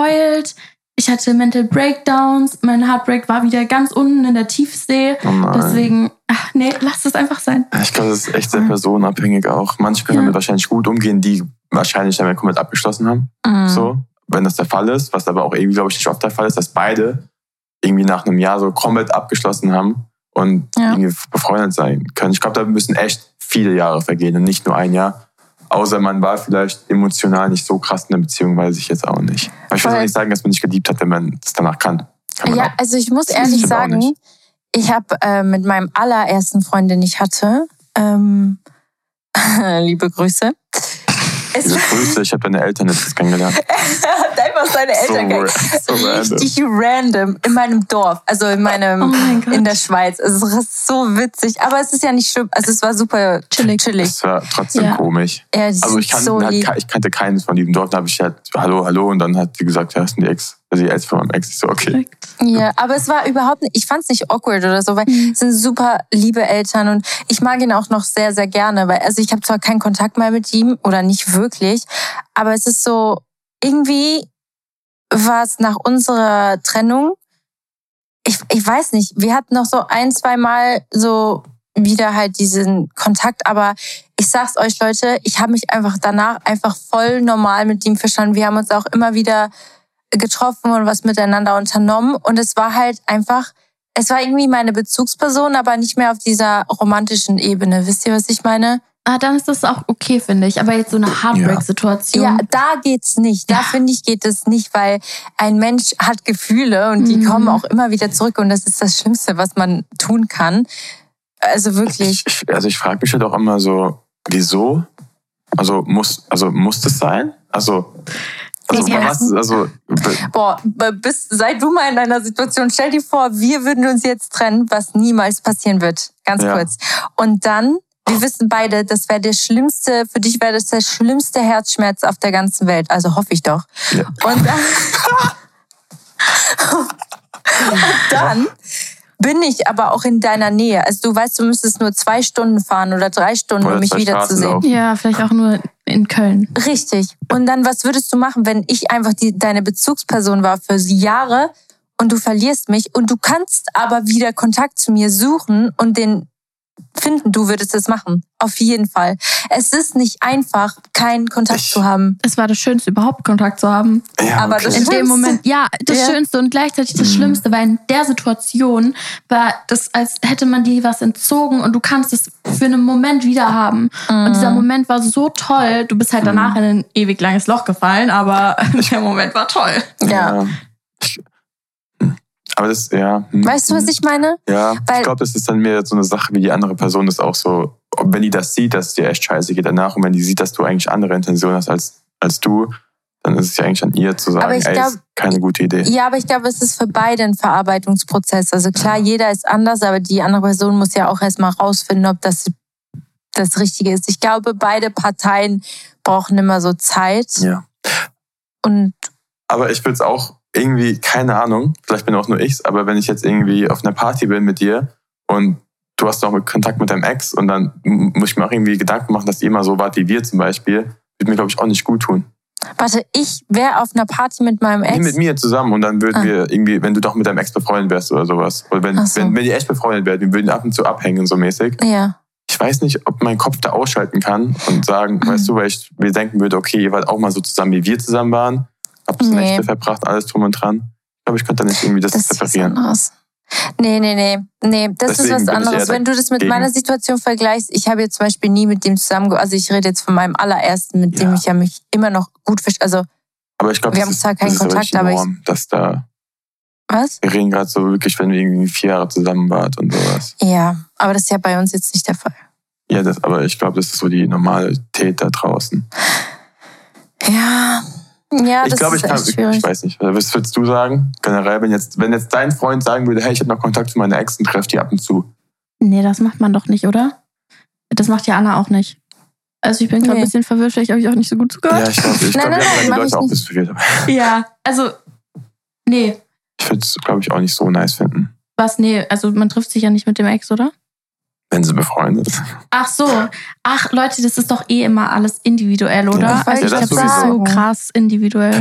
Ich hatte Mental Breakdowns, mein Heartbreak war wieder ganz unten in der Tiefsee. Oh. Deswegen, ach nee, lasst es einfach sein. Ich glaube, das ist echt sehr personenabhängig auch. Manche können Ja. damit wahrscheinlich gut umgehen, die wahrscheinlich damit komplett abgeschlossen haben. Mhm. So, wenn das der Fall ist, was aber auch irgendwie, glaube ich, nicht oft der Fall ist, dass beide irgendwie nach einem Jahr so komplett abgeschlossen haben und Ja. irgendwie befreundet sein können. Ich glaube, da müssen echt viele Jahre vergehen und nicht nur ein Jahr. Außer man war vielleicht emotional nicht so krass in der Beziehung, weiß ich jetzt auch nicht. Aber ich will auch nicht sagen, dass man nicht geliebt hat, wenn man es danach kann. kann Ja, auch. also ich muss Das ehrlich sagen, ich habe äh, mit meinem allerersten Freund, den ich hatte, ähm, liebe Grüße. Es Diese Grüße, ich habe deine Eltern jetzt kennengelernt. hat einfach seine So, Eltern so so random. Richtig random in meinem Dorf, also in meinem Oh mein in der Schweiz. Es ist so witzig, aber es ist ja nicht schlimm. Also es war super Chillig. chillig. Das war trotzdem Ja. komisch. Ja, Also ich kannte, so halt, ich kannte keinen von diesem Dorf. Da habe ich halt Hallo, Hallo und dann hat die gesagt, ja, das sind die Ex, also die Ex von meinem Ex. Ich so, okay. Ja, aber es war überhaupt nicht, ich fand es nicht awkward oder so, weil Mhm. es sind super liebe Eltern und ich mag ihn auch noch sehr, sehr gerne, weil, also ich habe zwar keinen Kontakt mehr mit ihm oder nicht wirklich, aber es ist so, irgendwie war es nach unserer Trennung, ich, ich weiß nicht, wir hatten noch so ein, zwei Mal so wieder halt diesen Kontakt, aber ich sag's euch Leute, ich habe mich einfach danach einfach voll normal mit ihm verstanden. Wir haben uns auch immer wieder getroffen und was miteinander unternommen. Und es war halt einfach, es war irgendwie meine Bezugsperson, aber nicht mehr auf dieser romantischen Ebene. Wisst ihr, was ich meine? Ah, dann ist das auch okay, finde ich. Aber jetzt so eine Heartbreak-Situation. Ja, da geht's nicht. Da Ja. finde ich, geht es nicht, weil ein Mensch hat Gefühle und die Mhm. kommen auch immer wieder zurück und das ist das Schlimmste, was man tun kann. Also wirklich. Ich, ich, also ich frage mich halt auch immer so, wieso? Also muss, also muss das sein? Also, also Ja. was, also Boah, bis, seit du mal in einer Situation, stell dir vor, wir würden uns jetzt trennen, was niemals passieren wird. Ganz Ja. kurz. Und dann, wir wissen beide, das wäre der schlimmste, für dich wäre das der schlimmste Herzschmerz auf der ganzen Welt. Also hoffe ich doch. Ja. Und dann, und dann bin ich aber auch in deiner Nähe. Also du weißt, du müsstest nur zwei Stunden fahren oder drei Stunden, Oder um mich wiederzusehen. Ja, vielleicht auch nur in Köln. Richtig. Und dann, was würdest du machen, wenn ich einfach die, deine Bezugsperson war für Jahre und du verlierst mich und du kannst aber wieder Kontakt zu mir suchen und den finden, du würdest es machen. Auf jeden Fall. Es ist nicht einfach, keinen Kontakt Ich- zu haben. Es war das Schönste, überhaupt Kontakt zu haben. Ja, Aber okay. das In Schlimmste. dem Moment, ja, das Ja. Schönste und gleichzeitig das Mhm. Schlimmste, weil in der Situation war das, als hätte man dir was entzogen und du kannst es für einen Moment wieder haben. Und dieser Mhm. Moment war so toll. Du bist halt danach in ein ewig langes Loch gefallen, aber der Moment war toll. Ja. Aber das, ja. hm, Weißt du, was hm. ich meine? Ja, Weil- ich glaube, das ist dann mehr so eine Sache, wie die andere Person das auch so, wenn die das sieht, dass es dir echt scheiße geht danach und wenn die sieht, dass du eigentlich andere Intentionen hast als, als du, dann ist es ja eigentlich an ihr zu sagen, ich ey, glaub- ist keine gute Idee. Ja, aber ich glaube, es ist für beide ein Verarbeitungsprozess. Also klar, jeder ist anders, aber die andere Person muss ja auch erstmal rausfinden, ob das das Richtige ist. Ich glaube, beide Parteien brauchen immer so Zeit. Ja. Und Aber ich würde es auch irgendwie, keine Ahnung, vielleicht bin auch nur ich's, aber wenn ich jetzt irgendwie auf einer Party bin mit dir und du hast auch mit Kontakt mit deinem Ex und dann muss ich mir auch irgendwie Gedanken machen, dass ihr immer so wart wie wir zum Beispiel, würde mir, glaube ich, auch nicht gut tun. warte, ich wäre auf einer Party mit meinem Nee, Ex. mit mir zusammen und dann würden Ah. wir irgendwie, wenn du doch mit deinem Ex befreundet wärst oder sowas. Oder wenn, so. wenn, wenn die echt befreundet wären, wir würden ab und zu abhängen, so mäßig. Ja. Ich weiß nicht, ob mein Kopf da ausschalten kann und sagen, Mhm. weißt du, weil ich mir denken würde, okay, ihr wart auch mal so zusammen, wie wir zusammen waren, habt das Nee. Nächte verbracht, alles drum und dran. Ich glaube, ich könnte da nicht irgendwie das, Das ist was separieren. anderes. Nee, nee, nee. Nee, das Deswegen ist was ich anderes. Wenn du das mit dagegen. meiner Situation vergleichst, ich habe jetzt zum Beispiel nie mit dem zusammen, also ich rede jetzt von meinem allerersten, mit dem Ja. ich ja mich immer noch gut verstehe. Also, Aber ich glaube, Wir haben ist, zwar keinen ist Kontakt, aber ich- Norm, dass da, was? wir reden gerade so wirklich, wenn wir irgendwie vier Jahre zusammen wart und sowas. Ja, aber das ist ja bei uns jetzt nicht der Fall. Ja, das, aber ich glaube, das ist so die Normalität da draußen. Ja, ja, das ich glaube, ist ich kann, echt ich, schwierig. ich weiß nicht. Was würdest du sagen? Generell, wenn jetzt, wenn jetzt dein Freund sagen würde, hey, ich habe noch Kontakt zu meiner Ex und treffe die ab und zu. Nee, das macht man doch nicht, oder? Das macht ja Anna auch nicht. Also ich bin gerade Nee. ein bisschen verwirrt, vielleicht habe ich auch nicht so gut Ja, zugehört. ich glaube, ich Nein, glaub, nein, wir haben nein, die Leute auch verwirrt. Ja, also, nee. Ich würde es, glaube ich, auch nicht so nice finden, Was, nee, also man trifft sich ja nicht mit dem Ex, oder? Wenn sie befreundet sind. Ach so. Ach, Leute, das ist doch eh immer alles individuell, oder? Ja, also ich das glaube, das ist so krass individuell.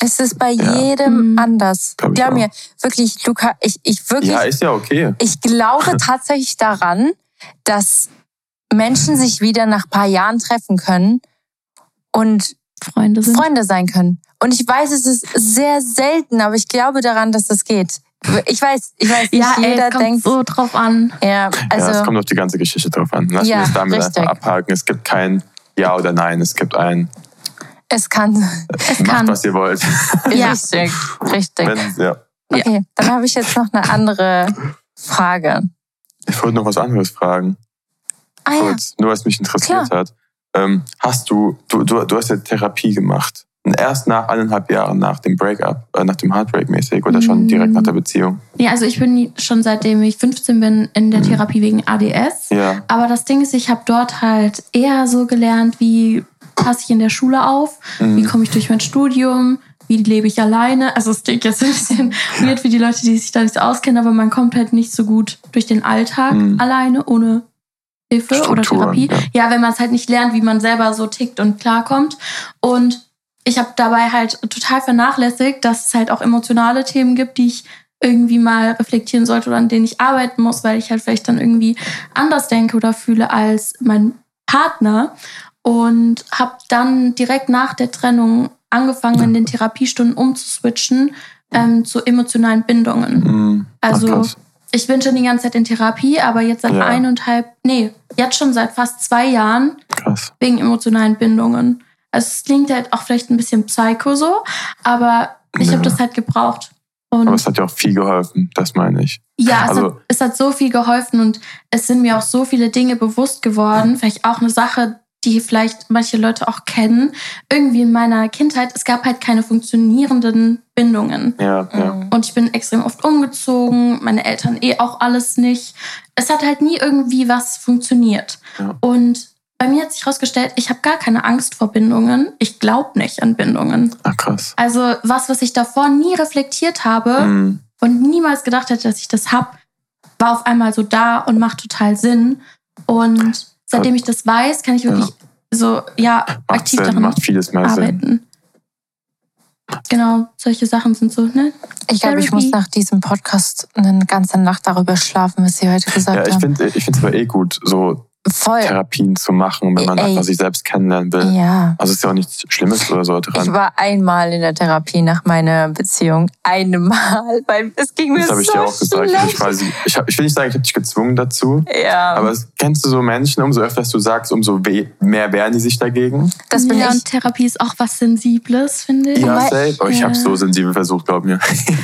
Es ist bei Ja. jedem Mhm. anders. Glaub ich Glaub mir, wirklich, Luca, ich, ich wirklich, Ja, ist ja okay. ich glaube tatsächlich daran, dass Menschen sich wieder nach ein paar Jahren treffen können und Freunde sind. Freunde sein können. Und ich weiß, es ist sehr selten, aber ich glaube daran, dass das geht. Ich weiß, ich weiß, nicht ja, ey, jeder es kommt denkt, so drauf an. ja, ja, es also, kommt auf die ganze Geschichte drauf an. Lass Ja, uns damit richtig. einfach abhaken. Es gibt kein Ja oder Nein. Es gibt ein es kann, Es Macht, kann. was ihr wollt. Ja. richtig, richtig. Wenn, ja. Okay, dann habe ich jetzt noch eine andere Frage. Ich wollte noch was anderes fragen. Ah ja, Kurz, nur was mich interessiert hat. Ähm, hast du, du, du, du hast ja Therapie gemacht. Erst nach eineinhalb Jahren nach dem Breakup, äh, nach dem Heartbreak mäßig oder schon Mm. direkt nach der Beziehung? Ja, also ich bin schon seitdem ich 15 bin in der Mhm. Therapie wegen ADS. Ja. Aber das Ding ist, ich habe dort halt eher so gelernt, wie passe ich in der Schule auf, wie Mhm. komme ich durch mein Studium, wie lebe ich alleine. Also es klingt jetzt ein bisschen weird für die Leute, die sich da nicht so auskennen, aber man kommt halt nicht so gut durch den Alltag Mhm. alleine, ohne Hilfe oder Strukturen, Therapie. ja. Ja, wenn man es halt nicht lernt, wie man selber so tickt und klarkommt. Und ich habe dabei halt total vernachlässigt, dass es halt auch emotionale Themen gibt, die ich irgendwie mal reflektieren sollte oder an denen ich arbeiten muss, weil ich halt vielleicht dann irgendwie anders denke oder fühle als mein Partner. Und habe dann direkt nach der Trennung angefangen, in den Therapiestunden umzuswitchen ähm, zu emotionalen Bindungen. Mhm. Ach, Also krass. ich bin schon die ganze Zeit in Therapie, aber jetzt seit Ja. eineinhalb, nee, jetzt schon seit fast zwei Jahren krass. wegen emotionalen Bindungen. Also es klingt halt auch vielleicht ein bisschen psycho so, aber ich Ja. habe das halt gebraucht. Und Aber es hat ja auch viel geholfen, das meine ich. ja, es, also- hat, es hat so viel geholfen und es sind mir auch so viele Dinge bewusst geworden. Vielleicht auch eine Sache, die vielleicht manche Leute auch kennen. Irgendwie in meiner Kindheit, es gab halt keine funktionierenden Bindungen. Ja, ja. Mhm. Und ich bin extrem oft umgezogen, meine Eltern eh auch alles nicht. Es hat halt nie irgendwie was funktioniert. Ja. Und bei mir hat sich herausgestellt, ich habe gar keine Angst vor Bindungen. Ich glaube nicht an Bindungen. Ach, krass. Also was, was ich davor nie reflektiert habe Mhm. und niemals gedacht hätte, dass ich das hab, war auf einmal so da und macht total Sinn. Und seitdem ich das weiß, kann ich wirklich so, ja, Macht aktiv Sinn, daran macht vieles mehr Sinn. arbeiten. Genau, solche Sachen sind so, ne? Ich glaube, ich muss nach diesem Podcast eine ganze Nacht darüber schlafen, was Sie heute gesagt Ja, ich haben. finde ich finde es aber eh gut, so Voll. Therapien zu machen, wenn man Ey. einfach sich selbst kennenlernen will. Ja. Also ist ja auch nichts Schlimmes oder so Ich dran. war einmal in der Therapie nach meiner Beziehung. Einmal, weil es ging mir Das habe ich so dir auch gesagt. Ich, quasi, ich, hab, ich will nicht sagen, ich habe dich gezwungen dazu. Ja, Aber kennst du so Menschen, umso öfter du sagst, umso mehr wehren die sich dagegen? das bin ja, ich. und Therapie ist auch was Sensibles, finde ich. Ja, safe. Oh, ich Ja. habe so sensibel versucht, glaub mir.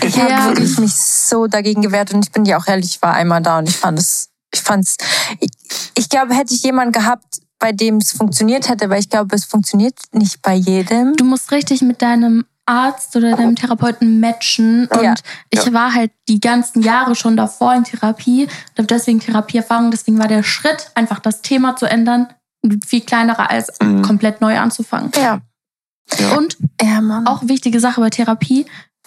Ich habe Ja. wirklich mich so dagegen gewehrt und ich bin dir auch ehrlich, ich war einmal da und ich fand es, ich fand's, ich, glaube, hätte ich jemanden gehabt, bei dem es funktioniert hätte, weil ich glaube, es funktioniert nicht bei jedem. Du musst richtig mit deinem Arzt oder deinem Therapeuten matchen. Und Ja. ich war halt die ganzen Jahre schon davor in Therapie und habe deswegen Therapieerfahrung. Deswegen war der Schritt, einfach das Thema zu ändern, viel kleinerer als Mhm. komplett neu anzufangen. Ja, Ja. Und ja, auch wichtige Sache bei Therapie,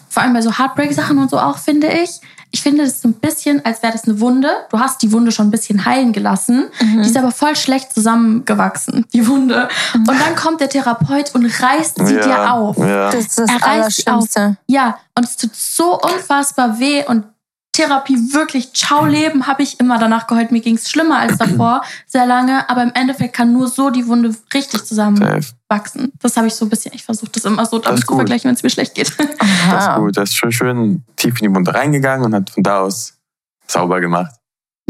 vor allem bei so Heartbreak-Sachen und so auch, finde ich. Ich finde das so ein bisschen, als wäre das eine Wunde. Du hast die Wunde schon ein bisschen heilen gelassen. Mhm. Die ist aber voll schlecht zusammengewachsen, die Wunde. Und dann kommt der Therapeut und reißt sie ja, dir auf. Ja. Das ist das Er reißt Allerschlimmste. Ja, und es tut so unfassbar weh und Therapie wirklich, ciao Leben, habe ich immer danach geheult. Mir ging es schlimmer als davor, sehr lange. Aber im Endeffekt kann nur so die Wunde richtig zusammenwachsen. Das habe ich so ein bisschen, ich versuche das immer so damit zu vergleichen, wenn es mir schlecht geht. Das ist Aha. gut. Das ist schön, schön tief in die Wunde reingegangen und hat von da aus sauber gemacht.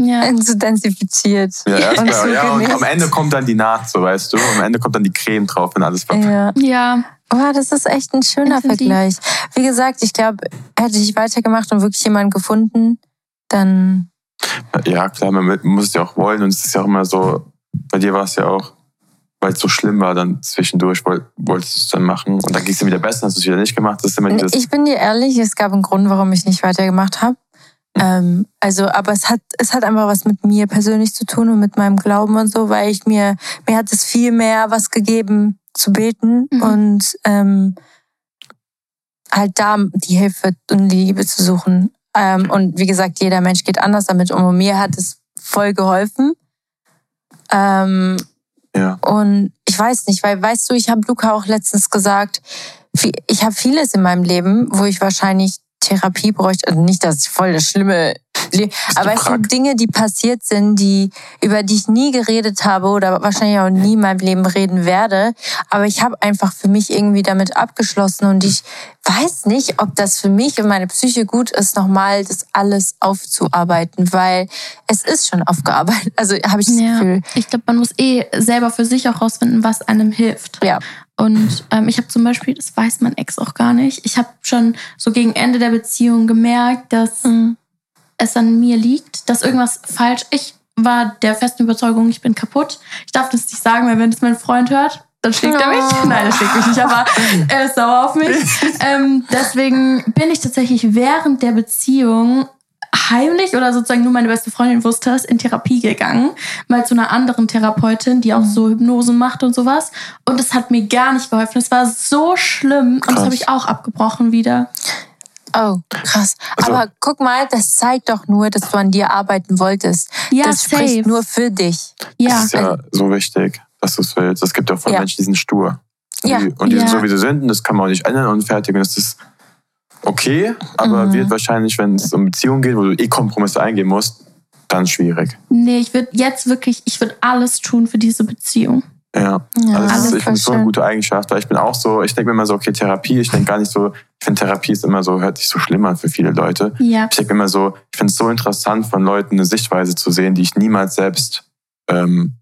Ja. So densifiziert. Ja, erst Und mal, so ja, und am Ende kommt dann die Naht, so weißt du. Am Ende kommt dann die Creme drauf, wenn alles verpackt. Ja. ja, Oh, das ist echt ein schöner Intensiv. Vergleich. Wie gesagt, ich glaube, hätte ich weitergemacht und wirklich jemanden gefunden, dann Ja, klar, man muss es ja auch wollen. Und es ist ja auch immer so, bei dir war es ja auch, weil es so schlimm war, dann zwischendurch woll- wolltest du es dann machen. Und dann ging es dir wieder besser, hast du es wieder nicht gemacht. Das ist immer dieses, Ich bin dir ehrlich, es gab einen Grund, warum ich nicht weitergemacht habe. Ähm, also, aber es hat, es hat einfach was mit mir persönlich zu tun und mit meinem Glauben und so, weil ich mir, mir hat es viel mehr was gegeben zu beten Mhm. und ähm, halt da die Hilfe und die Liebe zu suchen. Ähm, und wie gesagt, jeder Mensch geht anders damit um. Und mir hat es voll geholfen. Ähm, ja. und ich weiß nicht, weil weißt du, ich habe Luca auch letztens gesagt, ich habe vieles in meinem Leben, wo ich wahrscheinlich Therapie bräuchte. Also nicht, dass ich voll das Schlimme, Le- aber es sind Dinge, die passiert sind, die über die ich nie geredet habe oder wahrscheinlich auch nie in meinem Leben reden werde. Aber ich habe einfach für mich irgendwie damit abgeschlossen und ich weiß nicht, ob das für mich und meine Psyche gut ist, nochmal das alles aufzuarbeiten, weil es ist schon aufgearbeitet. Also habe ich das ja. Gefühl. Ich glaube, man muss eh selber für sich auch rausfinden, was einem hilft. Ja. Und ähm, ich habe zum Beispiel, das weiß mein Ex auch gar nicht, ich habe schon so gegen Ende der Beziehung gemerkt, dass es an mir liegt, dass irgendwas falsch. Ich war der festen Überzeugung, ich bin kaputt. Ich darf das nicht sagen, weil wenn das mein Freund hört, dann schlägt er mich. Oh. Nein, er schlägt mich nicht, aber er ist sauer auf mich. ähm, deswegen bin ich tatsächlich während der Beziehung heimlich oder sozusagen nur meine beste Freundin wusste es, in Therapie gegangen. Mal zu einer anderen Therapeutin, die auch so Hypnose macht und sowas. Und es hat mir gar nicht geholfen. Es war so schlimm und das habe ich auch abgebrochen wieder. Oh, krass. Also- Aber guck mal, das zeigt doch nur, dass du an dir arbeiten wolltest. Ja, das safe. spricht nur für dich. Ja. Das ist ja so wichtig, dass du es willst. Es gibt ja auch von Ja. Menschen, die sind stur. Und Ja. die, und die Ja. sind so, wie sie sind. Und das kann man auch nicht ändern und fertig. Und das ist okay, aber Mhm. wird wahrscheinlich, wenn es um Beziehungen geht, wo du eh Kompromisse eingehen musst, dann schwierig. Nee, ich würde jetzt wirklich, ich würde alles tun für diese Beziehung. Ja. Ja, Also das alles ist, ich finde so eine gute Eigenschaft, weil ich bin auch so, ich denke mir immer so, okay, Therapie, ich denke gar nicht so, ich finde Therapie ist immer so, hört sich so schlimm an für viele Leute. Ja. Ich denke mir immer so, ich finde es so interessant, von Leuten eine Sichtweise zu sehen, die ich niemals selbst ähm,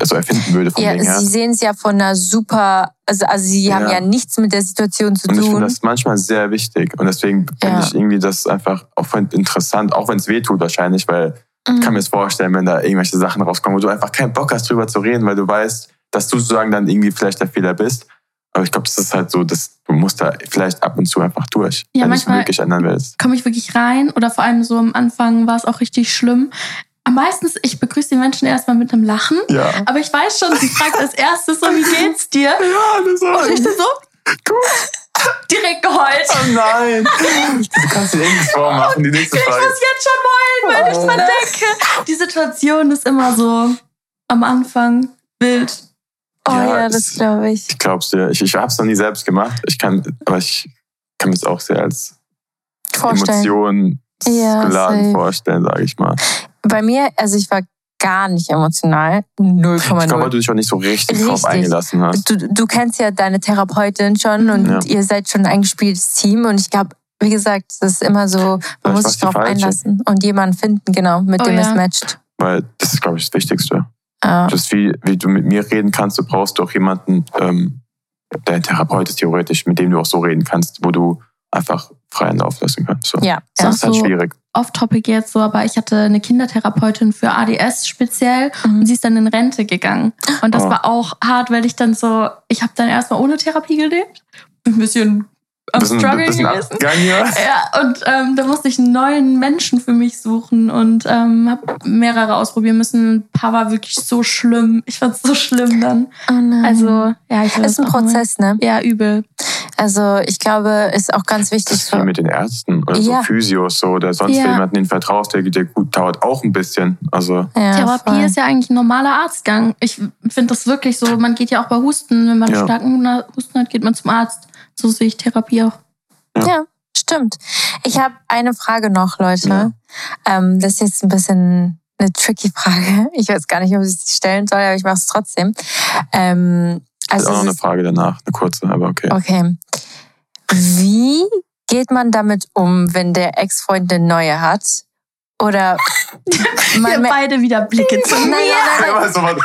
also erfinden würde vom Ja, her. sie sehen es ja von einer super, also, also sie haben Ja. ja nichts mit der Situation zu Und ich finde tun. das manchmal sehr wichtig. Und deswegen finde Ja. ich irgendwie das einfach auch interessant, auch wenn es weh tut wahrscheinlich, weil Mhm. ich kann mir das vorstellen, wenn da irgendwelche Sachen rauskommen, wo du einfach keinen Bock hast, drüber zu reden, weil du weißt, dass du sozusagen dann irgendwie vielleicht der Fehler bist. Aber ich glaube, das ist halt so, dass du musst da vielleicht ab und zu einfach durch, Ja, wenn du es wirklich ändern willst. komme ich wirklich rein oder vor allem so am Anfang war es auch richtig schlimm. Am meistens, ich begrüße die Menschen erstmal mit einem Lachen. Ja. Aber ich weiß schon, sie fragt als erstes so, wie geht's dir? Ja, das Und ich so, direkt geheult. Oh nein! Du kannst dir irgendwas vormachen, die nächste Ich Frage. muss jetzt schon heulen, wenn ich Oh. dran denke. Die Situation ist immer so am Anfang wild. Oh Ja, ja, es- das glaube ich. Ich glaub's dir. Ich, ich habe es noch nie selbst gemacht. Ich kann, aber ich kann mir es auch sehr als Vorstellen. Emotionen Ja, geladen safe. vorstellen, sage ich mal. Bei mir, also ich war gar nicht emotional. Ich glaube, weil 0,0. du dich auch nicht so richtig, drauf Richtig. eingelassen hast. Du, du kennst ja deine Therapeutin schon und Ja. ihr seid schon ein eingespieltes Team. Und ich glaube, wie gesagt, das ist immer so, man muss sich falsche. einlassen und jemanden finden, genau, mit Oh dem es ja. matcht. Weil das ist, glaube ich, das Wichtigste. Ja. Das ist wie, wie du mit mir reden kannst, du brauchst auch jemanden, ähm, der ein Therapeut ist theoretisch, mit dem du auch so reden kannst, wo du einfach freien Lauf lassen kannst. So. Ja, Das ist halt so- schwierig. Off-Topic jetzt so, aber ich hatte eine Kindertherapeutin für ADS speziell Mhm. und sie ist dann in Rente gegangen. Und das Oh. war auch hart, weil ich dann so, ich habe dann erstmal ohne Therapie gelebt. Ein bisschen am Bisschen, Struggle bisschen gewesen. abgegangen. Ja, und ähm, da musste ich einen neuen Menschen für mich suchen und ähm, habe mehrere ausprobieren müssen. Ein paar war wirklich so schlimm. Ich fand es so schlimm dann. Oh nein. Also, ja, ich ist das ein auch mal- Prozess, ne? Ja, übel. Also ich glaube, ist auch ganz Das wichtig ist wie für. mit den Ärzten oder Ja. so Physios so, oder sonst Ja. jemanden, den vertraust, der dir gut dauert, auch ein bisschen. Also Ja, Therapie voll. ist ja eigentlich ein normaler Arztgang. Ich finde das wirklich so. Man geht ja auch bei Husten, wenn man Ja. starken Husten hat, geht man zum Arzt. So sehe ich Therapie auch. Ja, stimmt. Ich habe eine Frage noch, Leute. Ja. Ähm, das ist jetzt ein bisschen eine tricky Frage. Ich weiß gar nicht, ob ich sie stellen soll, aber ich mache es trotzdem. Ähm, das ist also auch noch eine Frage danach, eine kurze, aber okay. okay. Wie geht man damit um, wenn der Ex-Freund eine neue hat? Oder Wir man, nein, beide wieder Blicke zu mir. nein, nein,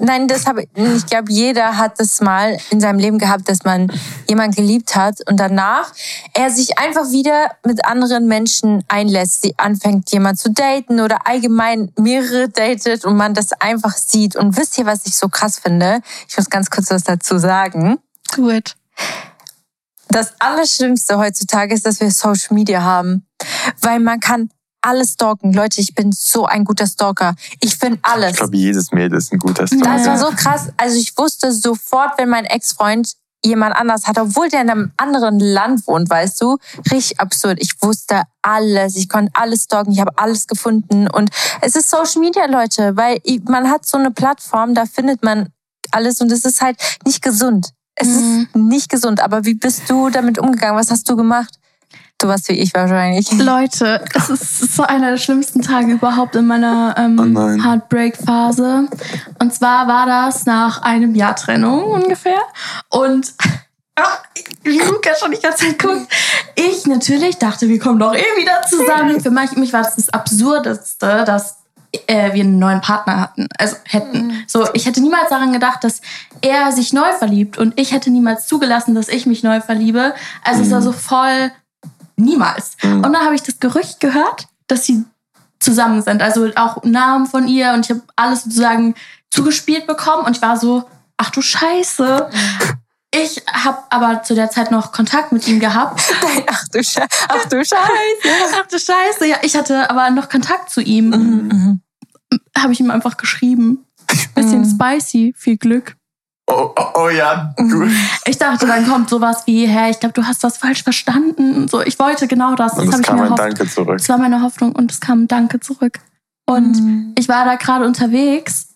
Nein, das habe ich. Ich glaube, jeder hat das mal in seinem Leben gehabt, dass man jemanden geliebt hat und danach er sich einfach wieder mit anderen Menschen einlässt. Sie anfängt, jemand zu daten oder allgemein mehrere datet und man das einfach sieht. Und wisst ihr, was ich so krass finde? Ich muss ganz kurz was dazu sagen. It. Das Allerschlimmste heutzutage ist, dass wir Social Media haben, weil man kann alles stalken. Leute, ich bin so ein guter Stalker. Ich finde alles. Ich glaube, jedes Mädel ist ein guter Das Stalker. war so krass. Also ich wusste sofort, wenn mein Ex-Freund jemand anders hat, obwohl der in einem anderen Land wohnt, weißt du? Richtig absurd. Ich wusste alles. Ich konnte alles stalken. Ich habe alles gefunden. Und es ist Social Media, Leute, weil ich- man hat so eine Plattform, da findet man alles und es ist halt nicht gesund. Es Mhm. ist nicht gesund. Aber wie bist du damit umgegangen? Was hast du gemacht? Du warst wie ich wahrscheinlich. Leute, es ist so einer der schlimmsten Tage überhaupt in meiner Oh ähm, nein. Heartbreak-Phase. Und zwar war das nach einem Jahr Trennung ungefähr. Und ach, wie Luca schon die ganze Zeit guckt, ich natürlich dachte, wir kommen doch eh wieder zusammen. Für mich, mich war das das Absurdeste, dass äh, wir einen neuen Partner hatten, also hätten. So, ich hätte niemals daran gedacht, dass er sich neu verliebt und ich hätte niemals zugelassen, dass ich mich neu verliebe. Also es war so voll niemals. Mhm. Und dann habe ich das Gerücht gehört, dass sie zusammen sind, also auch Namen von ihr und ich habe alles sozusagen zugespielt bekommen und ich war so, ach du Scheiße. Ich habe aber zu der Zeit noch Kontakt mit ihm gehabt. Ach du Scheiße. Ach du Scheiße. Ach du Scheiße, ja, ich hatte aber noch Kontakt zu ihm. Mhm, mhm. Habe ich ihm einfach geschrieben. Bisschen Mhm. spicy, viel Glück. Oh, oh, oh ja, gut. Ich dachte, dann kommt sowas wie, hä, ich glaube, du hast das falsch verstanden. So, ich wollte genau das. Das Und es habe ich kam mir ein. Danke zurück. Das war meine Hoffnung und es kam ein Danke zurück. Und Mhm. ich war da gerade unterwegs.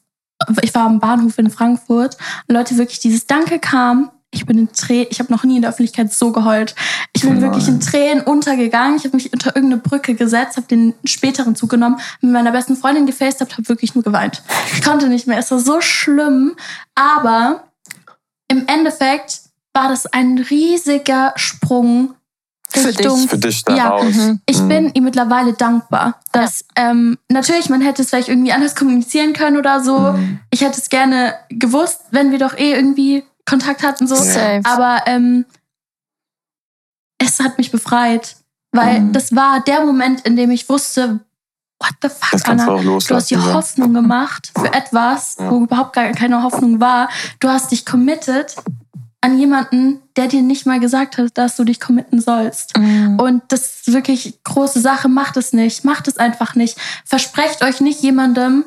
Ich war am Bahnhof in Frankfurt. Und Leute, wirklich dieses Danke kam. Ich bin in Tränen. Ich habe noch nie in der Öffentlichkeit so geheult. Ich bin Oh wirklich in Tränen untergegangen. Ich habe mich unter irgendeine Brücke gesetzt, habe den späteren Zug genommen, mit meiner besten Freundin gefacetimed, habe wirklich nur geweint. Ich konnte nicht mehr. Es war so schlimm. Aber im Endeffekt war das ein riesiger Sprung Für Richtung dich. Für dich da Ja, raus. mhm. ich bin ihm mittlerweile dankbar, dass ähm, natürlich man hätte es vielleicht irgendwie anders kommunizieren können oder so. Mhm. Ich hätte es gerne gewusst, wenn wir doch eh irgendwie Kontakt hatten so. Safe. Aber ähm, es hat mich befreit, weil Mhm. das war der Moment, in dem ich wusste, what the fuck, Anna, du hast die ja. Hoffnung gemacht für etwas, Ja. wo überhaupt gar keine Hoffnung war. Du hast dich committed an jemanden, der dir nicht mal gesagt hat, dass du dich committen sollst. Mhm. Und das ist wirklich große Sache. Macht es nicht. Macht es einfach nicht. Versprecht euch nicht jemandem.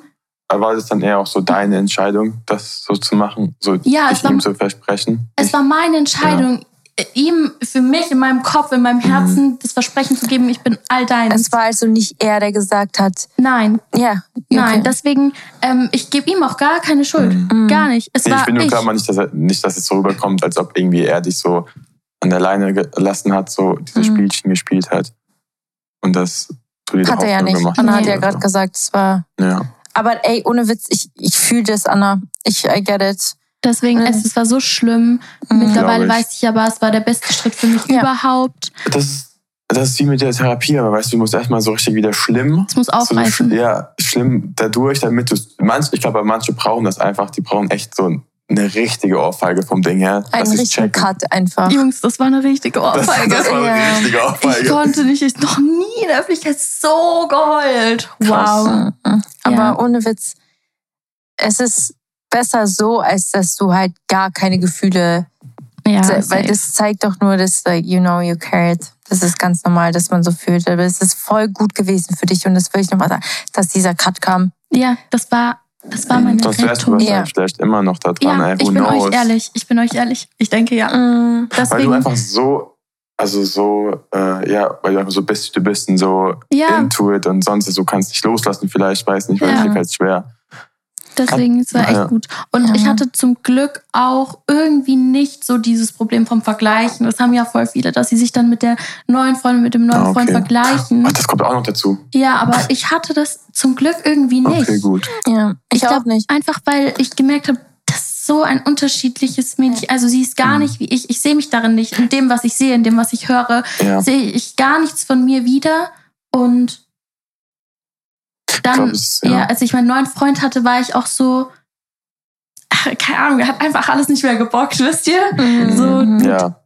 War das dann eher auch so deine Entscheidung, das so zu machen? So Ja, dich es war- ihm zu versprechen? Es war meine Entscheidung. ihm für mich in meinem Kopf, in meinem Herzen das Versprechen zu geben, ich bin all dein. Es war also nicht er, der gesagt hat, Nein, ja. nein. okay. Deswegen, ähm, ich gebe ihm auch gar keine Schuld. Mhm. Gar nicht. Es Nee, war ich bin nur ich. klar, nicht dass, er, nicht, dass es so rüberkommt, als ob irgendwie er dich so an der Leine gelassen hat, so diese Mhm. Spielchen gespielt hat. Und das Hat er ja nicht. gemacht Anna hat ja gerade gesagt, es war. Ja. Aber ey, ohne Witz, ich, ich fühle das, Anna. Ich I get it. Deswegen, Mhm. es, es war so schlimm. Mhm. Mittlerweile ich. weiß ich aber, es war der beste Schritt für mich Ja. überhaupt. Das ist, das ist wie mit der Therapie, aber weißt du, du musst erstmal so richtig wieder schlimm. Es muss So, aufreißen. sch- ja, schlimm dadurch, damit du manch, ich glaube, manche brauchen das einfach, die brauchen echt so eine richtige Ohrfeige vom Ding her. Richtigen checken. Cut einfach. Jungs, das war eine richtige Das, Ohrfeige. das war eine Ja. richtige ich Ohrfeige. konnte nicht, ich noch nie in der Öffentlichkeit so geheult. Wow. Mhm. Aber Ja. ohne Witz, es ist besser so, als dass du halt gar keine Gefühle, Ja, weil safe. das zeigt doch nur, dass like, you know you cared. Das ist ganz normal, dass man so fühlt. Aber es ist voll gut gewesen für dich und das will ich nochmal sagen, dass dieser Cut kam. ja, das war, das war meine Sonst wärst du wahrscheinlich Ja. vielleicht immer noch da dran. Ja, ey, ich bin knows? euch ehrlich. Ich bin euch ehrlich. Ich denke ja. Mhm. Weil du einfach so, also so, äh, ja, weil du einfach so bist, du bist und so ja, into it und sonst, du kannst nicht loslassen vielleicht, weiß nicht, weil Ja. dir fällt schwer. Deswegen, es war echt Ja. gut. Und ich hatte zum Glück auch irgendwie nicht so dieses Problem vom Vergleichen. Das haben ja voll viele, dass sie sich dann mit der neuen Freundin, mit dem neuen Ah, okay. Freund vergleichen. Ach, das kommt auch noch dazu. Ja, aber ich hatte das zum Glück irgendwie nicht. Okay, gut. Ja, ich, Ich auch glaub, nicht. Einfach weil ich gemerkt habe, das ist so ein unterschiedliches Mädchen. Also sie ist gar Mhm. nicht wie ich. Ich sehe mich darin nicht. In dem, was ich sehe, in dem, was ich höre, Ja. sehe ich gar nichts von mir wieder. Und dann, glaub, es- ja. ja. als ich meinen neuen Freund hatte, war ich auch so, ach, keine Ahnung, mir hat einfach alles nicht mehr gebockt, wisst ihr? Mhm. So mit Ja.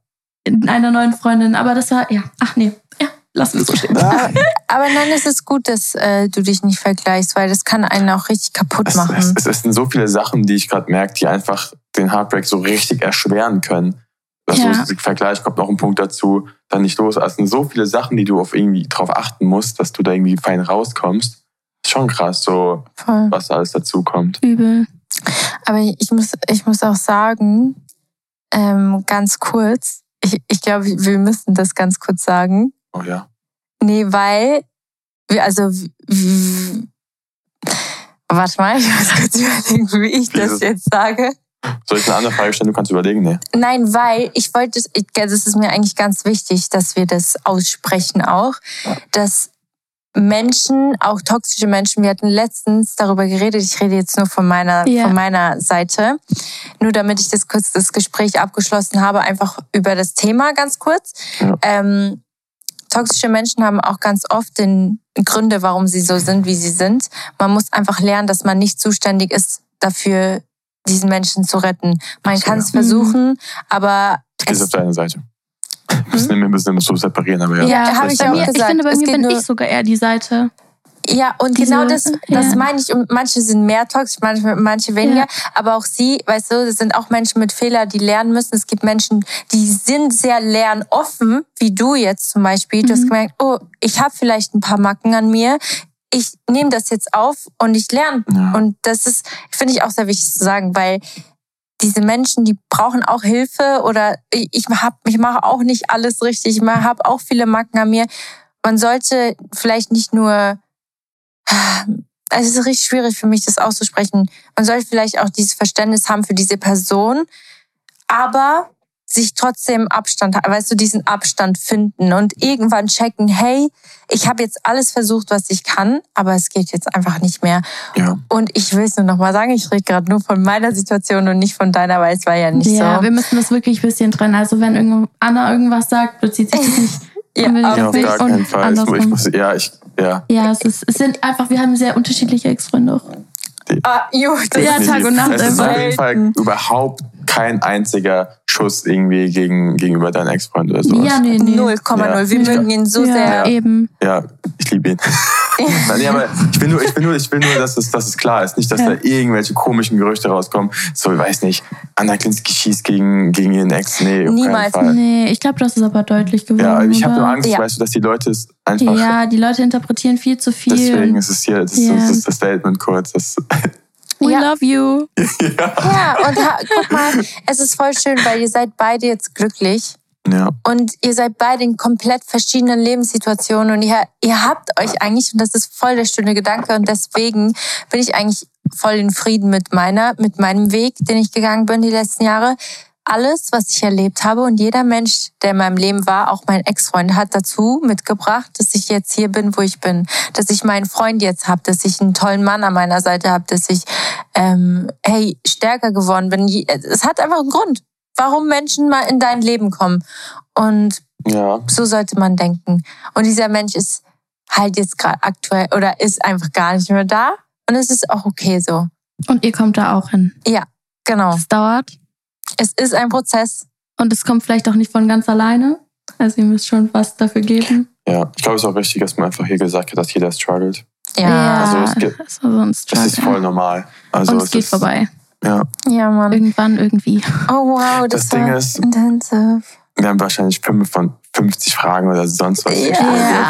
einer neuen Freundin. Aber das war, ja, ach nee, ja, lassen wir so stehen. Ah, Aber nein, es ist gut, dass äh, du dich nicht vergleichst, weil das kann einen auch richtig kaputt es, machen. es, es sind so viele Sachen, die ich gerade merke, die einfach den Heartbreak so richtig erschweren können. Also Ja. ja. Vergleich kommt noch ein Punkt dazu, dann nicht los. Es sind so viele Sachen, die du auf irgendwie drauf achten musst, dass du da irgendwie fein rauskommst. Schon krass, so Voll. was alles dazu kommt. Übel. Aber ich muss, ich muss auch sagen, ähm, ganz kurz, ich, ich glaube, wir müssen das ganz kurz sagen. Oh ja. Nee, weil, wir, also, warte mal, ich muss kurz überlegen, wie ich das Dieses- jetzt sage. Soll ich eine andere Frage stellen? Du kannst überlegen, nee. Nein, weil ich wollte, es- das ist mir eigentlich ganz wichtig, dass wir das aussprechen auch, dass Menschen, auch toxische Menschen, wir hatten letztens darüber geredet, ich rede jetzt nur von meiner, Ja. von meiner Seite, nur damit ich das kurz das Gespräch abgeschlossen habe, einfach über das Thema ganz kurz. Ja. Ähm, toxische Menschen haben auch ganz oft den Gründe, warum sie so sind, wie sie sind. Man muss einfach lernen, dass man nicht zuständig ist dafür, diesen Menschen zu retten. Man so, kann ja. es versuchen, aber es, auf deine Seite. Wir müssen, wir müssen immer so separieren, aber ja. Ja, hab das ich auch bei mir, aber- ich gesagt, finde, bei es mir bin nur- ich sogar eher die Seite. ja, und Diese- genau das, das ja. meine ich. Und manche sind mehr toxisch, manche, manche weniger. Ja. Aber auch sie, weißt du, es sind auch Menschen mit Fehlern, die lernen müssen. Es gibt Menschen, die sind sehr lernoffen, wie du jetzt zum Beispiel. Du hast Mhm. gemerkt, oh, ich habe vielleicht ein paar Macken an mir. Ich nehme das jetzt auf und ich lerne. Ja. Und das ist, finde ich auch sehr wichtig zu sagen, weil diese Menschen, die brauchen auch Hilfe oder ich, hab, ich mache auch nicht alles richtig. Ich habe auch viele Macken an mir. Man sollte vielleicht nicht nur, es ist richtig schwierig für mich, das auszusprechen. Man sollte vielleicht auch dieses Verständnis haben für diese Person, aber sich trotzdem Abstand, weißt du, diesen Abstand finden und irgendwann checken, hey, ich habe jetzt alles versucht, was ich kann, aber es geht jetzt einfach nicht mehr. ja. Und ich will es nur nochmal sagen, ich rede gerade nur von meiner Situation und nicht von deiner, weil es war ja nicht ja, so. wir müssen das wirklich ein bisschen trennen. Also wenn irgendwo Anna irgendwas sagt, bezieht sich das nicht Ja, Ja, auf mich gar keinen Fall. Ich, muss, ja, ich, ja. Ja, es, ist, es sind einfach, wir haben sehr unterschiedliche Ex-Freunde auch. Ah, jo, das Ja, ist Tag und Nacht Es ist auf jeden Fall überhaupt kein einziger Schuss irgendwie gegen, gegenüber deinem Ex-Freund oder sowas. Ja, nee, nee. 0,0. Ja. Wir mögen ihn so ja, sehr. eben. Ja, ich liebe ihn. Nein, nee, aber ich will nur, ich will nur, ich will nur dass, es, dass es klar ist. Nicht, dass Ja. da irgendwelche komischen Gerüchte rauskommen. So, ich weiß nicht, Anna Klinski schießt gegen, gegen ihren Ex. Nee, Niemals. Nee, ich glaube, das ist aber deutlich geworden. Ja, ich habe nur Angst, Ja. weißt du, dass die Leute es einfach. Ja, die Leute interpretieren viel zu viel. Deswegen ist es hier, das, Ja. das ist das Statement kurz. Das, We Ja. love you. Ja, und ha, guck mal, es ist voll schön, weil ihr seid beide jetzt glücklich. Ja. Und ihr seid beide in komplett verschiedenen Lebenssituationen und ihr, ihr habt euch eigentlich, und das ist voll der schöne Gedanke, und deswegen bin ich eigentlich voll in Frieden mit meiner, mit meinem Weg, den ich gegangen bin die letzten Jahre. Alles, was ich erlebt habe und jeder Mensch, der in meinem Leben war, auch mein Ex-Freund, hat dazu mitgebracht, dass ich jetzt hier bin, wo ich bin, dass ich meinen Freund jetzt habe, dass ich einen tollen Mann an meiner Seite habe, dass ich ähm, hey stärker geworden bin. Es hat einfach einen Grund, warum Menschen mal in dein Leben kommen und Ja. so sollte man denken. Und dieser Mensch ist halt jetzt gerade aktuell oder ist einfach gar nicht mehr da. Und es ist auch okay so. Und ihr kommt da auch hin. Genau. Es dauert. Es ist ein Prozess. Und es kommt vielleicht auch nicht von ganz alleine. Also ihr müsst schon was dafür geben. Ja. Ich glaube, es ist auch richtig, dass man einfach hier gesagt hat, dass jeder struggelt. Ja. Also es gibt- das war so ein Das Struggle. ist voll normal. Also Und es geht ist, vorbei. Ja. Ja, Mann. Irgendwann, irgendwie. Oh wow, das, Das Ding ist- intensiv. Wir haben wahrscheinlich fünf von 50 Fragen oder sonst was. Ja.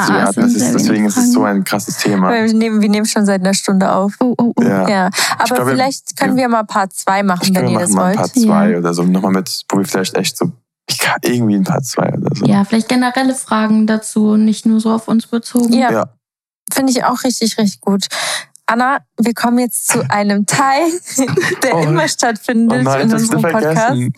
Ja, es das ist, deswegen ist es so ein krasses Thema. Wir nehmen, wir nehmen schon seit einer Stunde auf. Oh, oh, oh. Ja. Ja. Aber glaube, wir- vielleicht können wir mal Part 2 machen, Ich wenn ihr das wollt. Part 2 Ja. oder so. Nochmal mit, wo wir vielleicht echt so. Ich kann irgendwie ein Part 2 oder so. Ja, vielleicht generelle Fragen dazu, nicht nur so auf uns bezogen. Ja. Ja. Finde ich auch richtig, richtig gut. Anna, wir kommen jetzt zu einem Teil, der Oh. immer stattfindet Oh nein, in unserem Podcast. vergessen.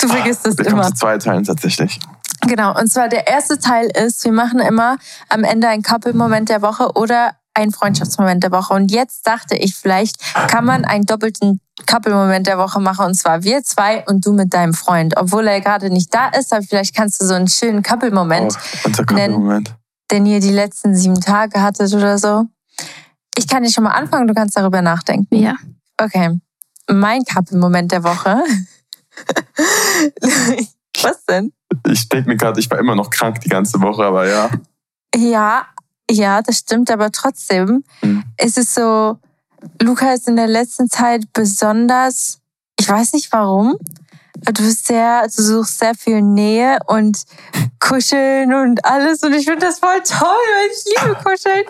Du vergisst es Wir kommen immer. zu zwei Teilen tatsächlich. Genau, und zwar der erste Teil ist, wir machen immer am Ende ein Couple-Moment der Woche oder ein Freundschaftsmoment der Woche. Und jetzt dachte ich, vielleicht kann man einen doppelten Couple-Moment der Woche machen. Und zwar wir zwei und du mit deinem Freund. Obwohl er gerade nicht da ist, aber vielleicht kannst du so einen schönen Couple-Moment, Oh, nennen. Den ihr die letzten sieben Tage hattet oder so. Ich kann dir schon mal anfangen, du kannst darüber nachdenken. Ja. Okay. Mein Couple-Moment der Woche. Was denn? Ich denke mir gerade, ich war immer noch krank die ganze Woche, aber ja. Ja, ja, das stimmt, aber trotzdem Mhm. ist es so, Luca ist in der letzten Zeit besonders, ich weiß nicht warum, du bist sehr, du suchst sehr viel Nähe und Kuscheln und alles und ich finde das voll toll, weil ich liebe Kuscheln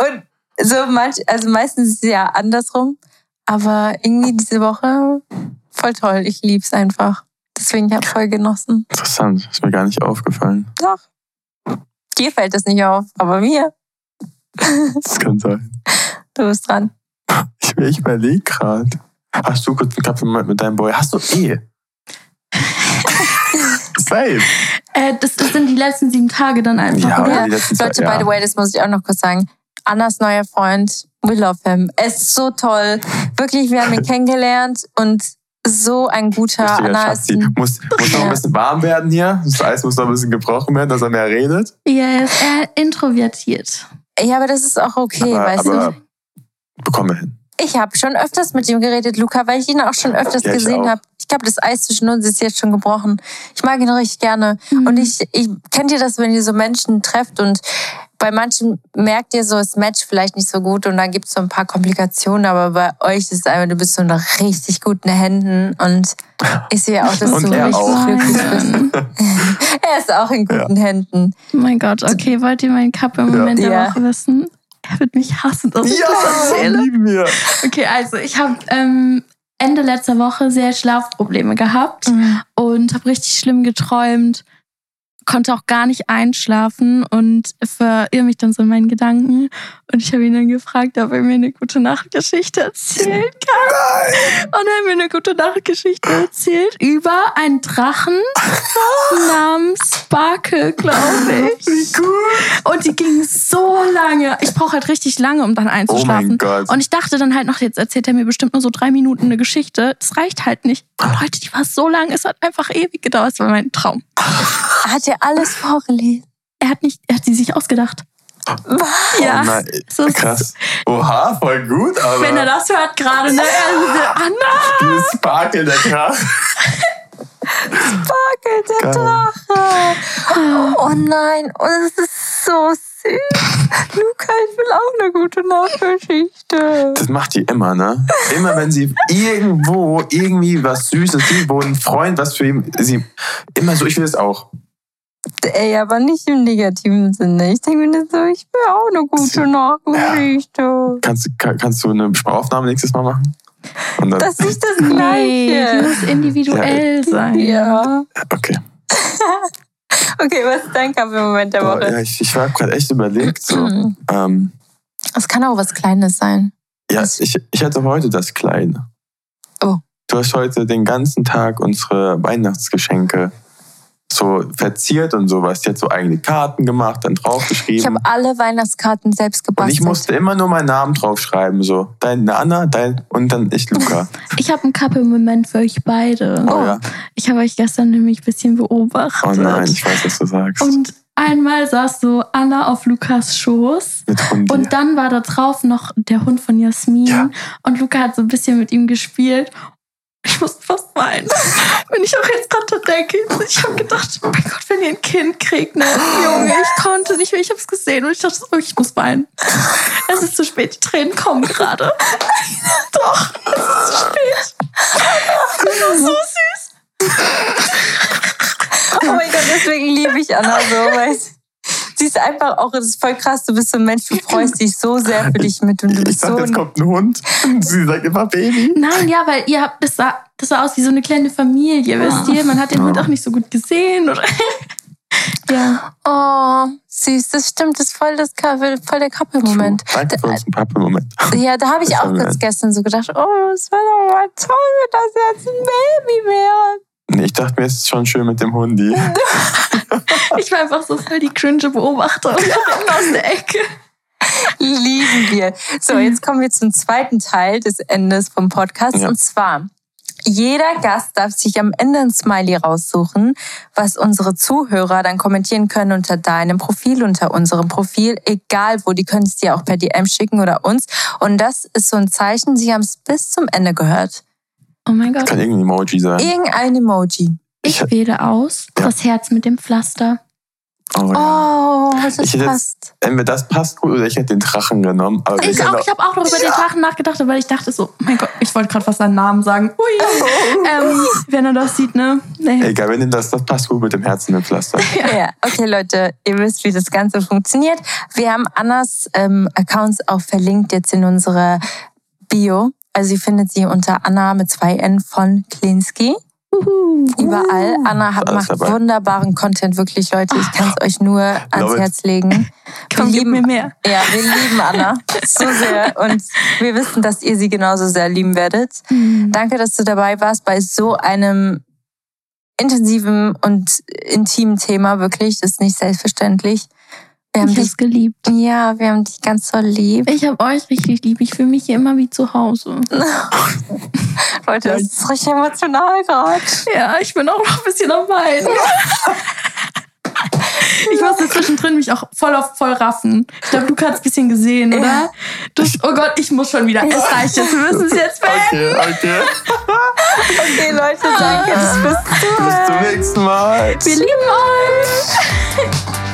und so manch, also meistens ist es ja andersrum, aber irgendwie diese Woche voll toll, ich lieb's einfach. Deswegen habe ich voll genossen. Interessant. Ist mir gar nicht aufgefallen. Doch. Dir fällt das nicht auf, aber mir. Das kann sein. Du bist dran. Ich, ich überlege gerade. Hast du kurz einen Kaffee mit mit deinem Boy? Hast du eh? Safe. Äh, das sind die letzten sieben Tage dann einfach, Ja, oder? Leute, ja. by the way, das muss ich auch noch kurz sagen. Annas neuer Freund, we love him. Er ist so toll. Wirklich, wir haben ihn kennengelernt und so ein guter. Ein, Muss, muss noch ein bisschen warm werden hier. Das Eis muss noch ein bisschen gebrochen werden, dass er mehr redet. Ja, er ist eher introvertiert. ja, aber das ist auch okay, aber weißt aber du. bekommen wir hin. Ich habe schon öfters mit ihm geredet, Luca, weil ich ihn auch schon öfters Ja, gesehen habe. Ich glaube, das Eis zwischen uns ist jetzt schon gebrochen. Ich mag ihn richtig gerne. Mhm. Und ich, ich kennt ihr das, wenn ihr so Menschen trefft und bei manchen merkt ihr so, es matcht vielleicht nicht so gut und dann gibt es so ein paar Komplikationen, aber bei euch ist es einfach, du bist so in richtig guten Händen und ich sehe auch, dass Und du er richtig auch. glücklich bist. er ist auch in guten Händen. Oh mein Gott, okay, wollt ihr meinen Cup im Moment Ja. der Woche wissen? Er wird mich hassen, dass ich das erzähle. wir. Okay, also ich habe ähm, Ende letzter Woche sehr Schlafprobleme gehabt und habe richtig schlimm geträumt. Konnte auch gar nicht einschlafen und verirre mich dann so in meinen Gedanken. Und ich habe ihn dann gefragt, ob er mir eine gute Nachtgeschichte erzählen kann. Und er hat mir eine gute Nachtgeschichte erzählt über einen Drachen namens Sparkle, glaube ich. Wie cool. Und die ging so lange. Ich brauche halt richtig lange, um dann Oh einzuschlafen. mein Gott. Und ich dachte dann halt noch, jetzt erzählt er mir bestimmt nur so drei Minuten eine Geschichte. Das reicht halt nicht. Und Leute, die war so lang, es hat einfach ewig gedauert. Es war mein Traum. Hat er alles vorgelesen? Er hat nicht, er hat sie sich ausgedacht. Ja. Oh nein, So- krass. Oha, voll gut, aber Wenn er das hört gerade, ne? Er so, Anna! dieses Sparkel, der Krach. Sparkle, der Geil. Drache. Oh nein, oh, das ist so süß. Luca, ich will auch eine gute Nachtgeschichte. Das macht die immer, ne? Immer wenn sie irgendwo irgendwie was Süßes sieht, wo ein Freund was für ihn, sie, immer so, ich will es auch. Ey, aber nicht im negativen Sinne. Ich denke mir so, ich will auch eine gute Nachtgeschichte. Kannst, du- kann, kannst du eine Sprachaufnahme nächstes Mal machen? Und dann, Das ist nicht das Gleiche. muss individuell sein. Ja. okay. Okay, was ist dein Kaffeemoment der Boah, Woche? ja, ich ich habe gerade echt überlegt. So, ähm, Es kann auch was Kleines sein. ja, ich, ich hatte heute das Kleine. Oh. Du hast heute den ganzen Tag unsere Weihnachtsgeschenke so verziert und sowas. Die hat so eigene Karten gemacht, dann Ich draufgeschrieben. habe alle Weihnachtskarten selbst Und gebastelt. ich musste immer nur meinen Namen draufschreiben. So, deine Anna, dein und dann ich, Luca. Ich habe einen Couple-Moment für euch beide. Oh, ja. Ich habe euch gestern nämlich ein bisschen beobachtet. Oh nein, ich weiß, was du sagst. Und einmal saß so Anna auf Lukas Schoß. Und dann war da drauf noch der Hund von Jasmin. Ja. Und Luca hat so ein bisschen mit ihm gespielt. Ich musste fast weinen. Wenn ich auch jetzt gerade denke, ich habe gedacht, oh mein Gott, wenn ihr ein Kind kriegt, ne? Junge, ich konnte nicht mehr, ich habe es gesehen und ich dachte, oh, ich muss weinen. Es ist zu spät, die Tränen kommen gerade. Doch, es ist zu spät. So süß. Oh mein Gott, deswegen liebe ich Anna so, weil sie ist einfach auch, das ist voll krass, du bist so ein Mensch, du freust dich so sehr für dich mit und du ich bist so dachte, jetzt ein kommt ein Hund. Und sie sagt immer Baby. Nein, ja, weil ihr habt, das sah, das sah aus wie so eine kleine Familie, wisst ihr? Man hat den Hund auch nicht so gut gesehen. Oder? ja. Oh, süß, das stimmt, das ist voll, das, voll der Couple-Moment. Danke für uns einen Pappe-Moment. Ja, da habe ich Das auch kurz gestern so gedacht, oh, es wäre doch mal toll, dass jetzt ein Baby wäre. Ich dachte mir, es ist schon schön mit dem Hundi. Ich war einfach so voll die cringe Beobachterin aus der Ecke. Lieben wir. So, jetzt kommen wir zum zweiten Teil des Endes vom Podcast. Ja. Und zwar, jeder Gast darf sich am Ende ein Smiley raussuchen, was unsere Zuhörer dann kommentieren können unter deinem Profil, unter unserem Profil, egal wo. Die können es dir auch per DM schicken oder uns. Und das ist so ein Zeichen, sie haben es bis zum Ende gehört. Oh mein Gott. Kann irgendein Emoji sein. Irgendein Emoji. Ich wähle aus Ja. das Herz mit dem Pflaster. Oh, ja. Oh, das Ich hätte passt. Entweder das passt gut oder ich hätte den Drachen genommen. Aber Ich können auch, ich habe auch noch über den Drachen nachgedacht, weil ich dachte so, oh mein Gott, ich wollte gerade fast seinen Namen sagen. Ui. Ähm, wenn er das sieht, ne? Nee. Egal, wir nehmen das, das passt gut mit dem Herzen im Pflaster. Ja. okay, Leute, ihr wisst, wie das Ganze funktioniert. Wir haben Annas ähm, Accounts auch verlinkt jetzt in unserer Bio. Also ihr findet sie unter Anna mit zwei N von Klinski. Überall. Anna hat, macht dabei. wunderbaren Content, wirklich, Leute. Ich kann es euch nur ans Love it. Herz legen. Wir Komm, gib lieben, mir mehr. ja, wir lieben Anna so sehr und wir wissen, dass ihr sie genauso sehr lieben werdet. Danke, dass du dabei warst bei so einem intensiven und intimen Thema. Wirklich, das ist nicht selbstverständlich. Wir haben Ich dich, geliebt. ja, wir haben dich ganz so lieb. Ich habe euch richtig lieb. Ich fühle mich hier immer wie zu Hause. Leute, das ist richtig emotional gerade. Ja, ich bin auch noch ein bisschen am Weinen. Ich musste zwischendrin mich auch voll auf voll raffen. Ich glaube, Luca hat es ein bisschen gesehen, oder? Du, oh Gott, ich muss schon wieder. Es reicht jetzt. Wir müssen es jetzt beenden. Okay, okay. Okay, Leute, danke das fürs Bis Zuhören. zum nächsten Mal. Wir lieben euch.